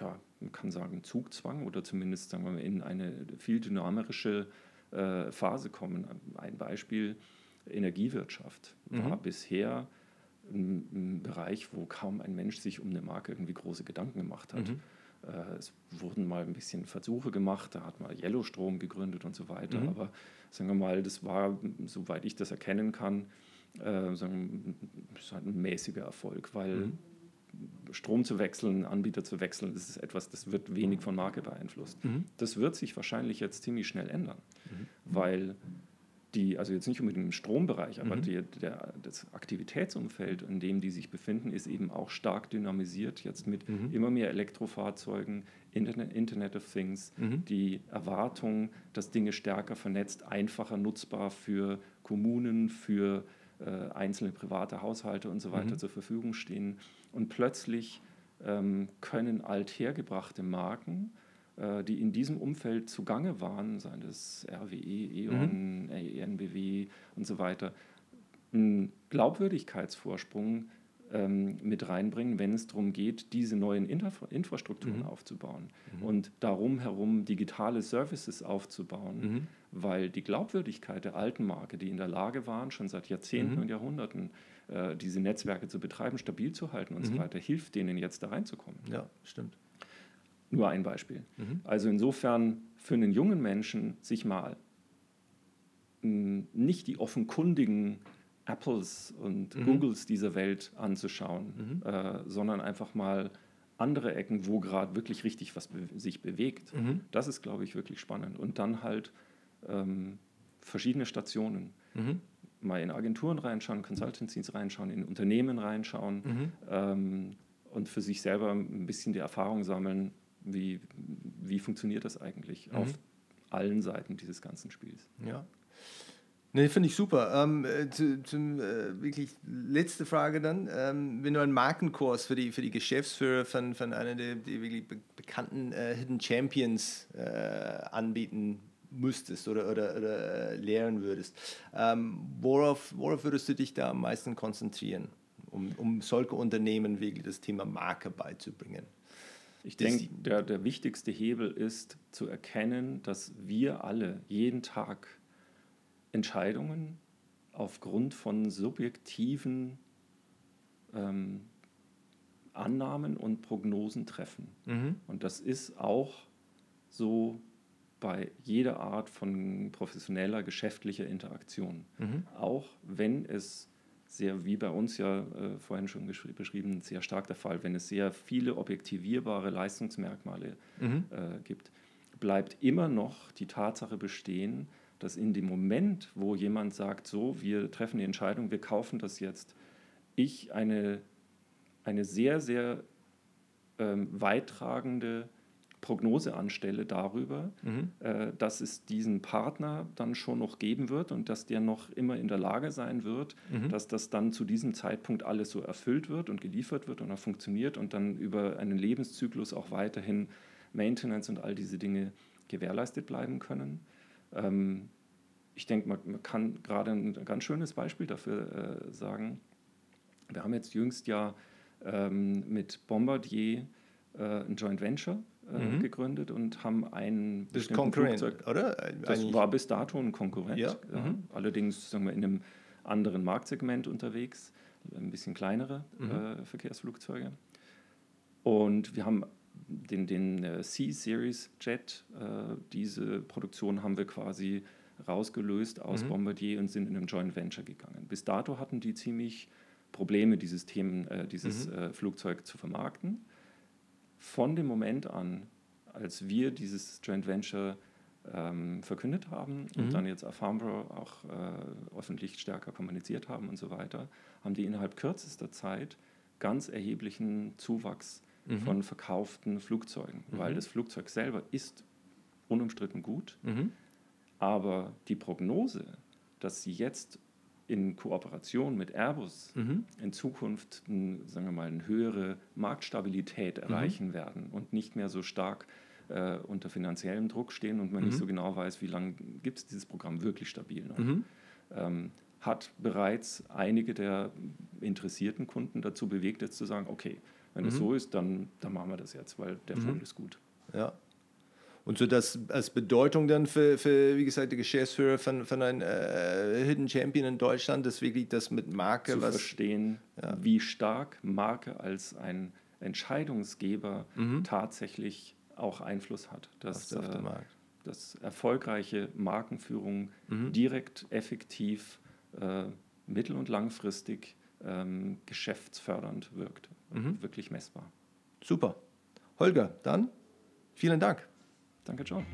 ja, man kann sagen, Zugzwang oder zumindest sagen wir mal, in eine viel dynamische äh, Phase kommen. Ein Beispiel, Energiewirtschaft war mhm. bisher ein, ein, Bereich, wo kaum ein Mensch sich um eine Marke irgendwie große Gedanken gemacht hat. Mhm. Äh, es wurden mal ein bisschen Versuche gemacht, da hat man Yellowstrom gegründet und so weiter. Mhm. Aber sagen wir mal, das war, soweit ich das erkennen kann, äh, sagen, ein mäßiger Erfolg, weil mhm. Strom zu wechseln, Anbieter zu wechseln, das ist etwas, das wird wenig von Marke beeinflusst. Mhm. Das wird sich wahrscheinlich jetzt ziemlich schnell ändern, mhm. weil die, also jetzt nicht unbedingt im Strombereich, aber mhm. die, der, das Aktivitätsumfeld, in dem die sich befinden, ist eben auch stark dynamisiert, jetzt mit mhm. immer mehr Elektrofahrzeugen, Internet, Internet of Things, mhm. die Erwartung, dass Dinge stärker vernetzt, einfacher nutzbar für Kommunen, für äh, einzelne private Haushalte und so weiter mhm. zur Verfügung stehen. Und plötzlich ähm, können althergebrachte Marken, die in diesem Umfeld zugange waren, seien das RWE, E.ON, mhm. ENBW und so weiter, einen Glaubwürdigkeitsvorsprung ähm, mit reinbringen, wenn es darum geht, diese neuen Infra Infrastrukturen mhm. aufzubauen mhm. und darum herum digitale Services aufzubauen, mhm. weil die Glaubwürdigkeit der alten Marke, die in der Lage waren, schon seit Jahrzehnten mhm. und Jahrhunderten äh, diese Netzwerke zu betreiben, stabil zu halten und so mhm. weiter, hilft denen jetzt da reinzukommen. Ja, stimmt. Nur ein Beispiel. Mhm. Also insofern für einen jungen Menschen sich mal mh, nicht die offenkundigen Apples und mhm. Googles dieser Welt anzuschauen, mhm. äh, sondern einfach mal andere Ecken, wo gerade wirklich richtig was be sich bewegt. Mhm. Das ist, glaube ich, wirklich spannend. Und dann halt ähm, verschiedene Stationen. Mhm. Mal in Agenturen reinschauen, Consultancies reinschauen, in Unternehmen reinschauen mhm. ähm, und für sich selber ein bisschen die Erfahrung sammeln, wie, wie funktioniert das eigentlich mhm. auf allen Seiten dieses ganzen Spiels. Ja. Nee, finde ich super. Ähm, äh, zu, zum äh, wirklich letzte Frage dann. Ähm, wenn du einen Markenkurs für die, für die Geschäftsführer von, von einer der, der wirklich be bekannten äh, Hidden Champions äh, anbieten müsstest oder, oder, oder äh, lehren würdest, ähm, worauf, worauf würdest du dich da am meisten konzentrieren, um, um solche Unternehmen wirklich das Thema Marke beizubringen? Ich denke, der, der wichtigste Hebel ist zu erkennen, dass wir alle jeden Tag Entscheidungen aufgrund von subjektiven ähm, Annahmen und Prognosen treffen. Mhm. Und das ist auch so bei jeder Art von professioneller, geschäftlicher Interaktion. Mhm. Auch wenn es sehr, wie bei uns ja äh, vorhin schon beschrieben, sehr stark der Fall, wenn es sehr viele objektivierbare Leistungsmerkmale mhm. äh, gibt, bleibt immer noch die Tatsache bestehen, dass in dem Moment, wo jemand sagt, so, wir treffen die Entscheidung, wir kaufen das jetzt, ich eine, eine sehr, sehr ähm, weittragende Prognose anstelle darüber, mhm. äh, dass es diesen Partner dann schon noch geben wird und dass der noch immer in der Lage sein wird, mhm. dass das dann zu diesem Zeitpunkt alles so erfüllt wird und geliefert wird und auch funktioniert und dann über einen Lebenszyklus auch weiterhin Maintenance und all diese Dinge gewährleistet bleiben können. Ähm, ich denke, man, man, kann gerade ein ganz schönes Beispiel dafür äh, sagen. Wir haben jetzt jüngst ja ähm, mit Bombardier äh, ein Joint Venture äh, mhm. gegründet und haben ein das Konkurrent, Flugzeug, oder? Das Eigentlich. war bis dato ein Konkurrent. Ja. Mhm. Allerdings sagen wir in einem anderen Marktsegment unterwegs, ein bisschen kleinere mhm. Äh, Verkehrsflugzeuge. Und wir haben den, den äh, C-Series Jet, äh, diese Produktion haben wir quasi rausgelöst aus mhm. Bombardier und sind in einem Joint Venture gegangen. Bis dato hatten die ziemlich Probleme, dieses, Themen, äh, dieses mhm. äh, Flugzeug zu vermarkten. Von dem Moment an, als wir dieses Joint Venture ähm, verkündet haben und mhm. dann jetzt auf Farnborough auch äh, öffentlich stärker kommuniziert haben und so weiter, haben die innerhalb kürzester Zeit ganz erheblichen Zuwachs mhm. von verkauften Flugzeugen, mhm. weil das Flugzeug selber ist unumstritten gut, mhm. aber die Prognose, dass sie jetzt in Kooperation mit Airbus mhm. in Zukunft, sagen wir mal, eine höhere Marktstabilität mhm. erreichen werden und nicht mehr so stark äh, unter finanziellem Druck stehen und man nicht so genau weiß, wie lange gibt es dieses Programm wirklich stabil noch. Ähm, hat bereits einige der interessierten Kunden dazu bewegt, jetzt zu sagen, okay, wenn es mhm. so ist, dann, dann machen wir das jetzt, weil der mhm. ist gut. Ja. Und so das als Bedeutung dann für, für wie gesagt, die Geschäftsführer von, von einem äh, Hidden Champion in Deutschland, das wirklich das mit Marke zu was. verstehen, ja. wie stark Marke als ein Entscheidungsgeber mhm. tatsächlich auch Einfluss hat. Dass, auf äh, dass erfolgreiche Markenführung mhm. direkt, effektiv, äh, mittel- und langfristig ähm, geschäftsfördernd wirkt. Mhm. Wirklich messbar. Super. Holger, dann vielen Dank. Danke, John.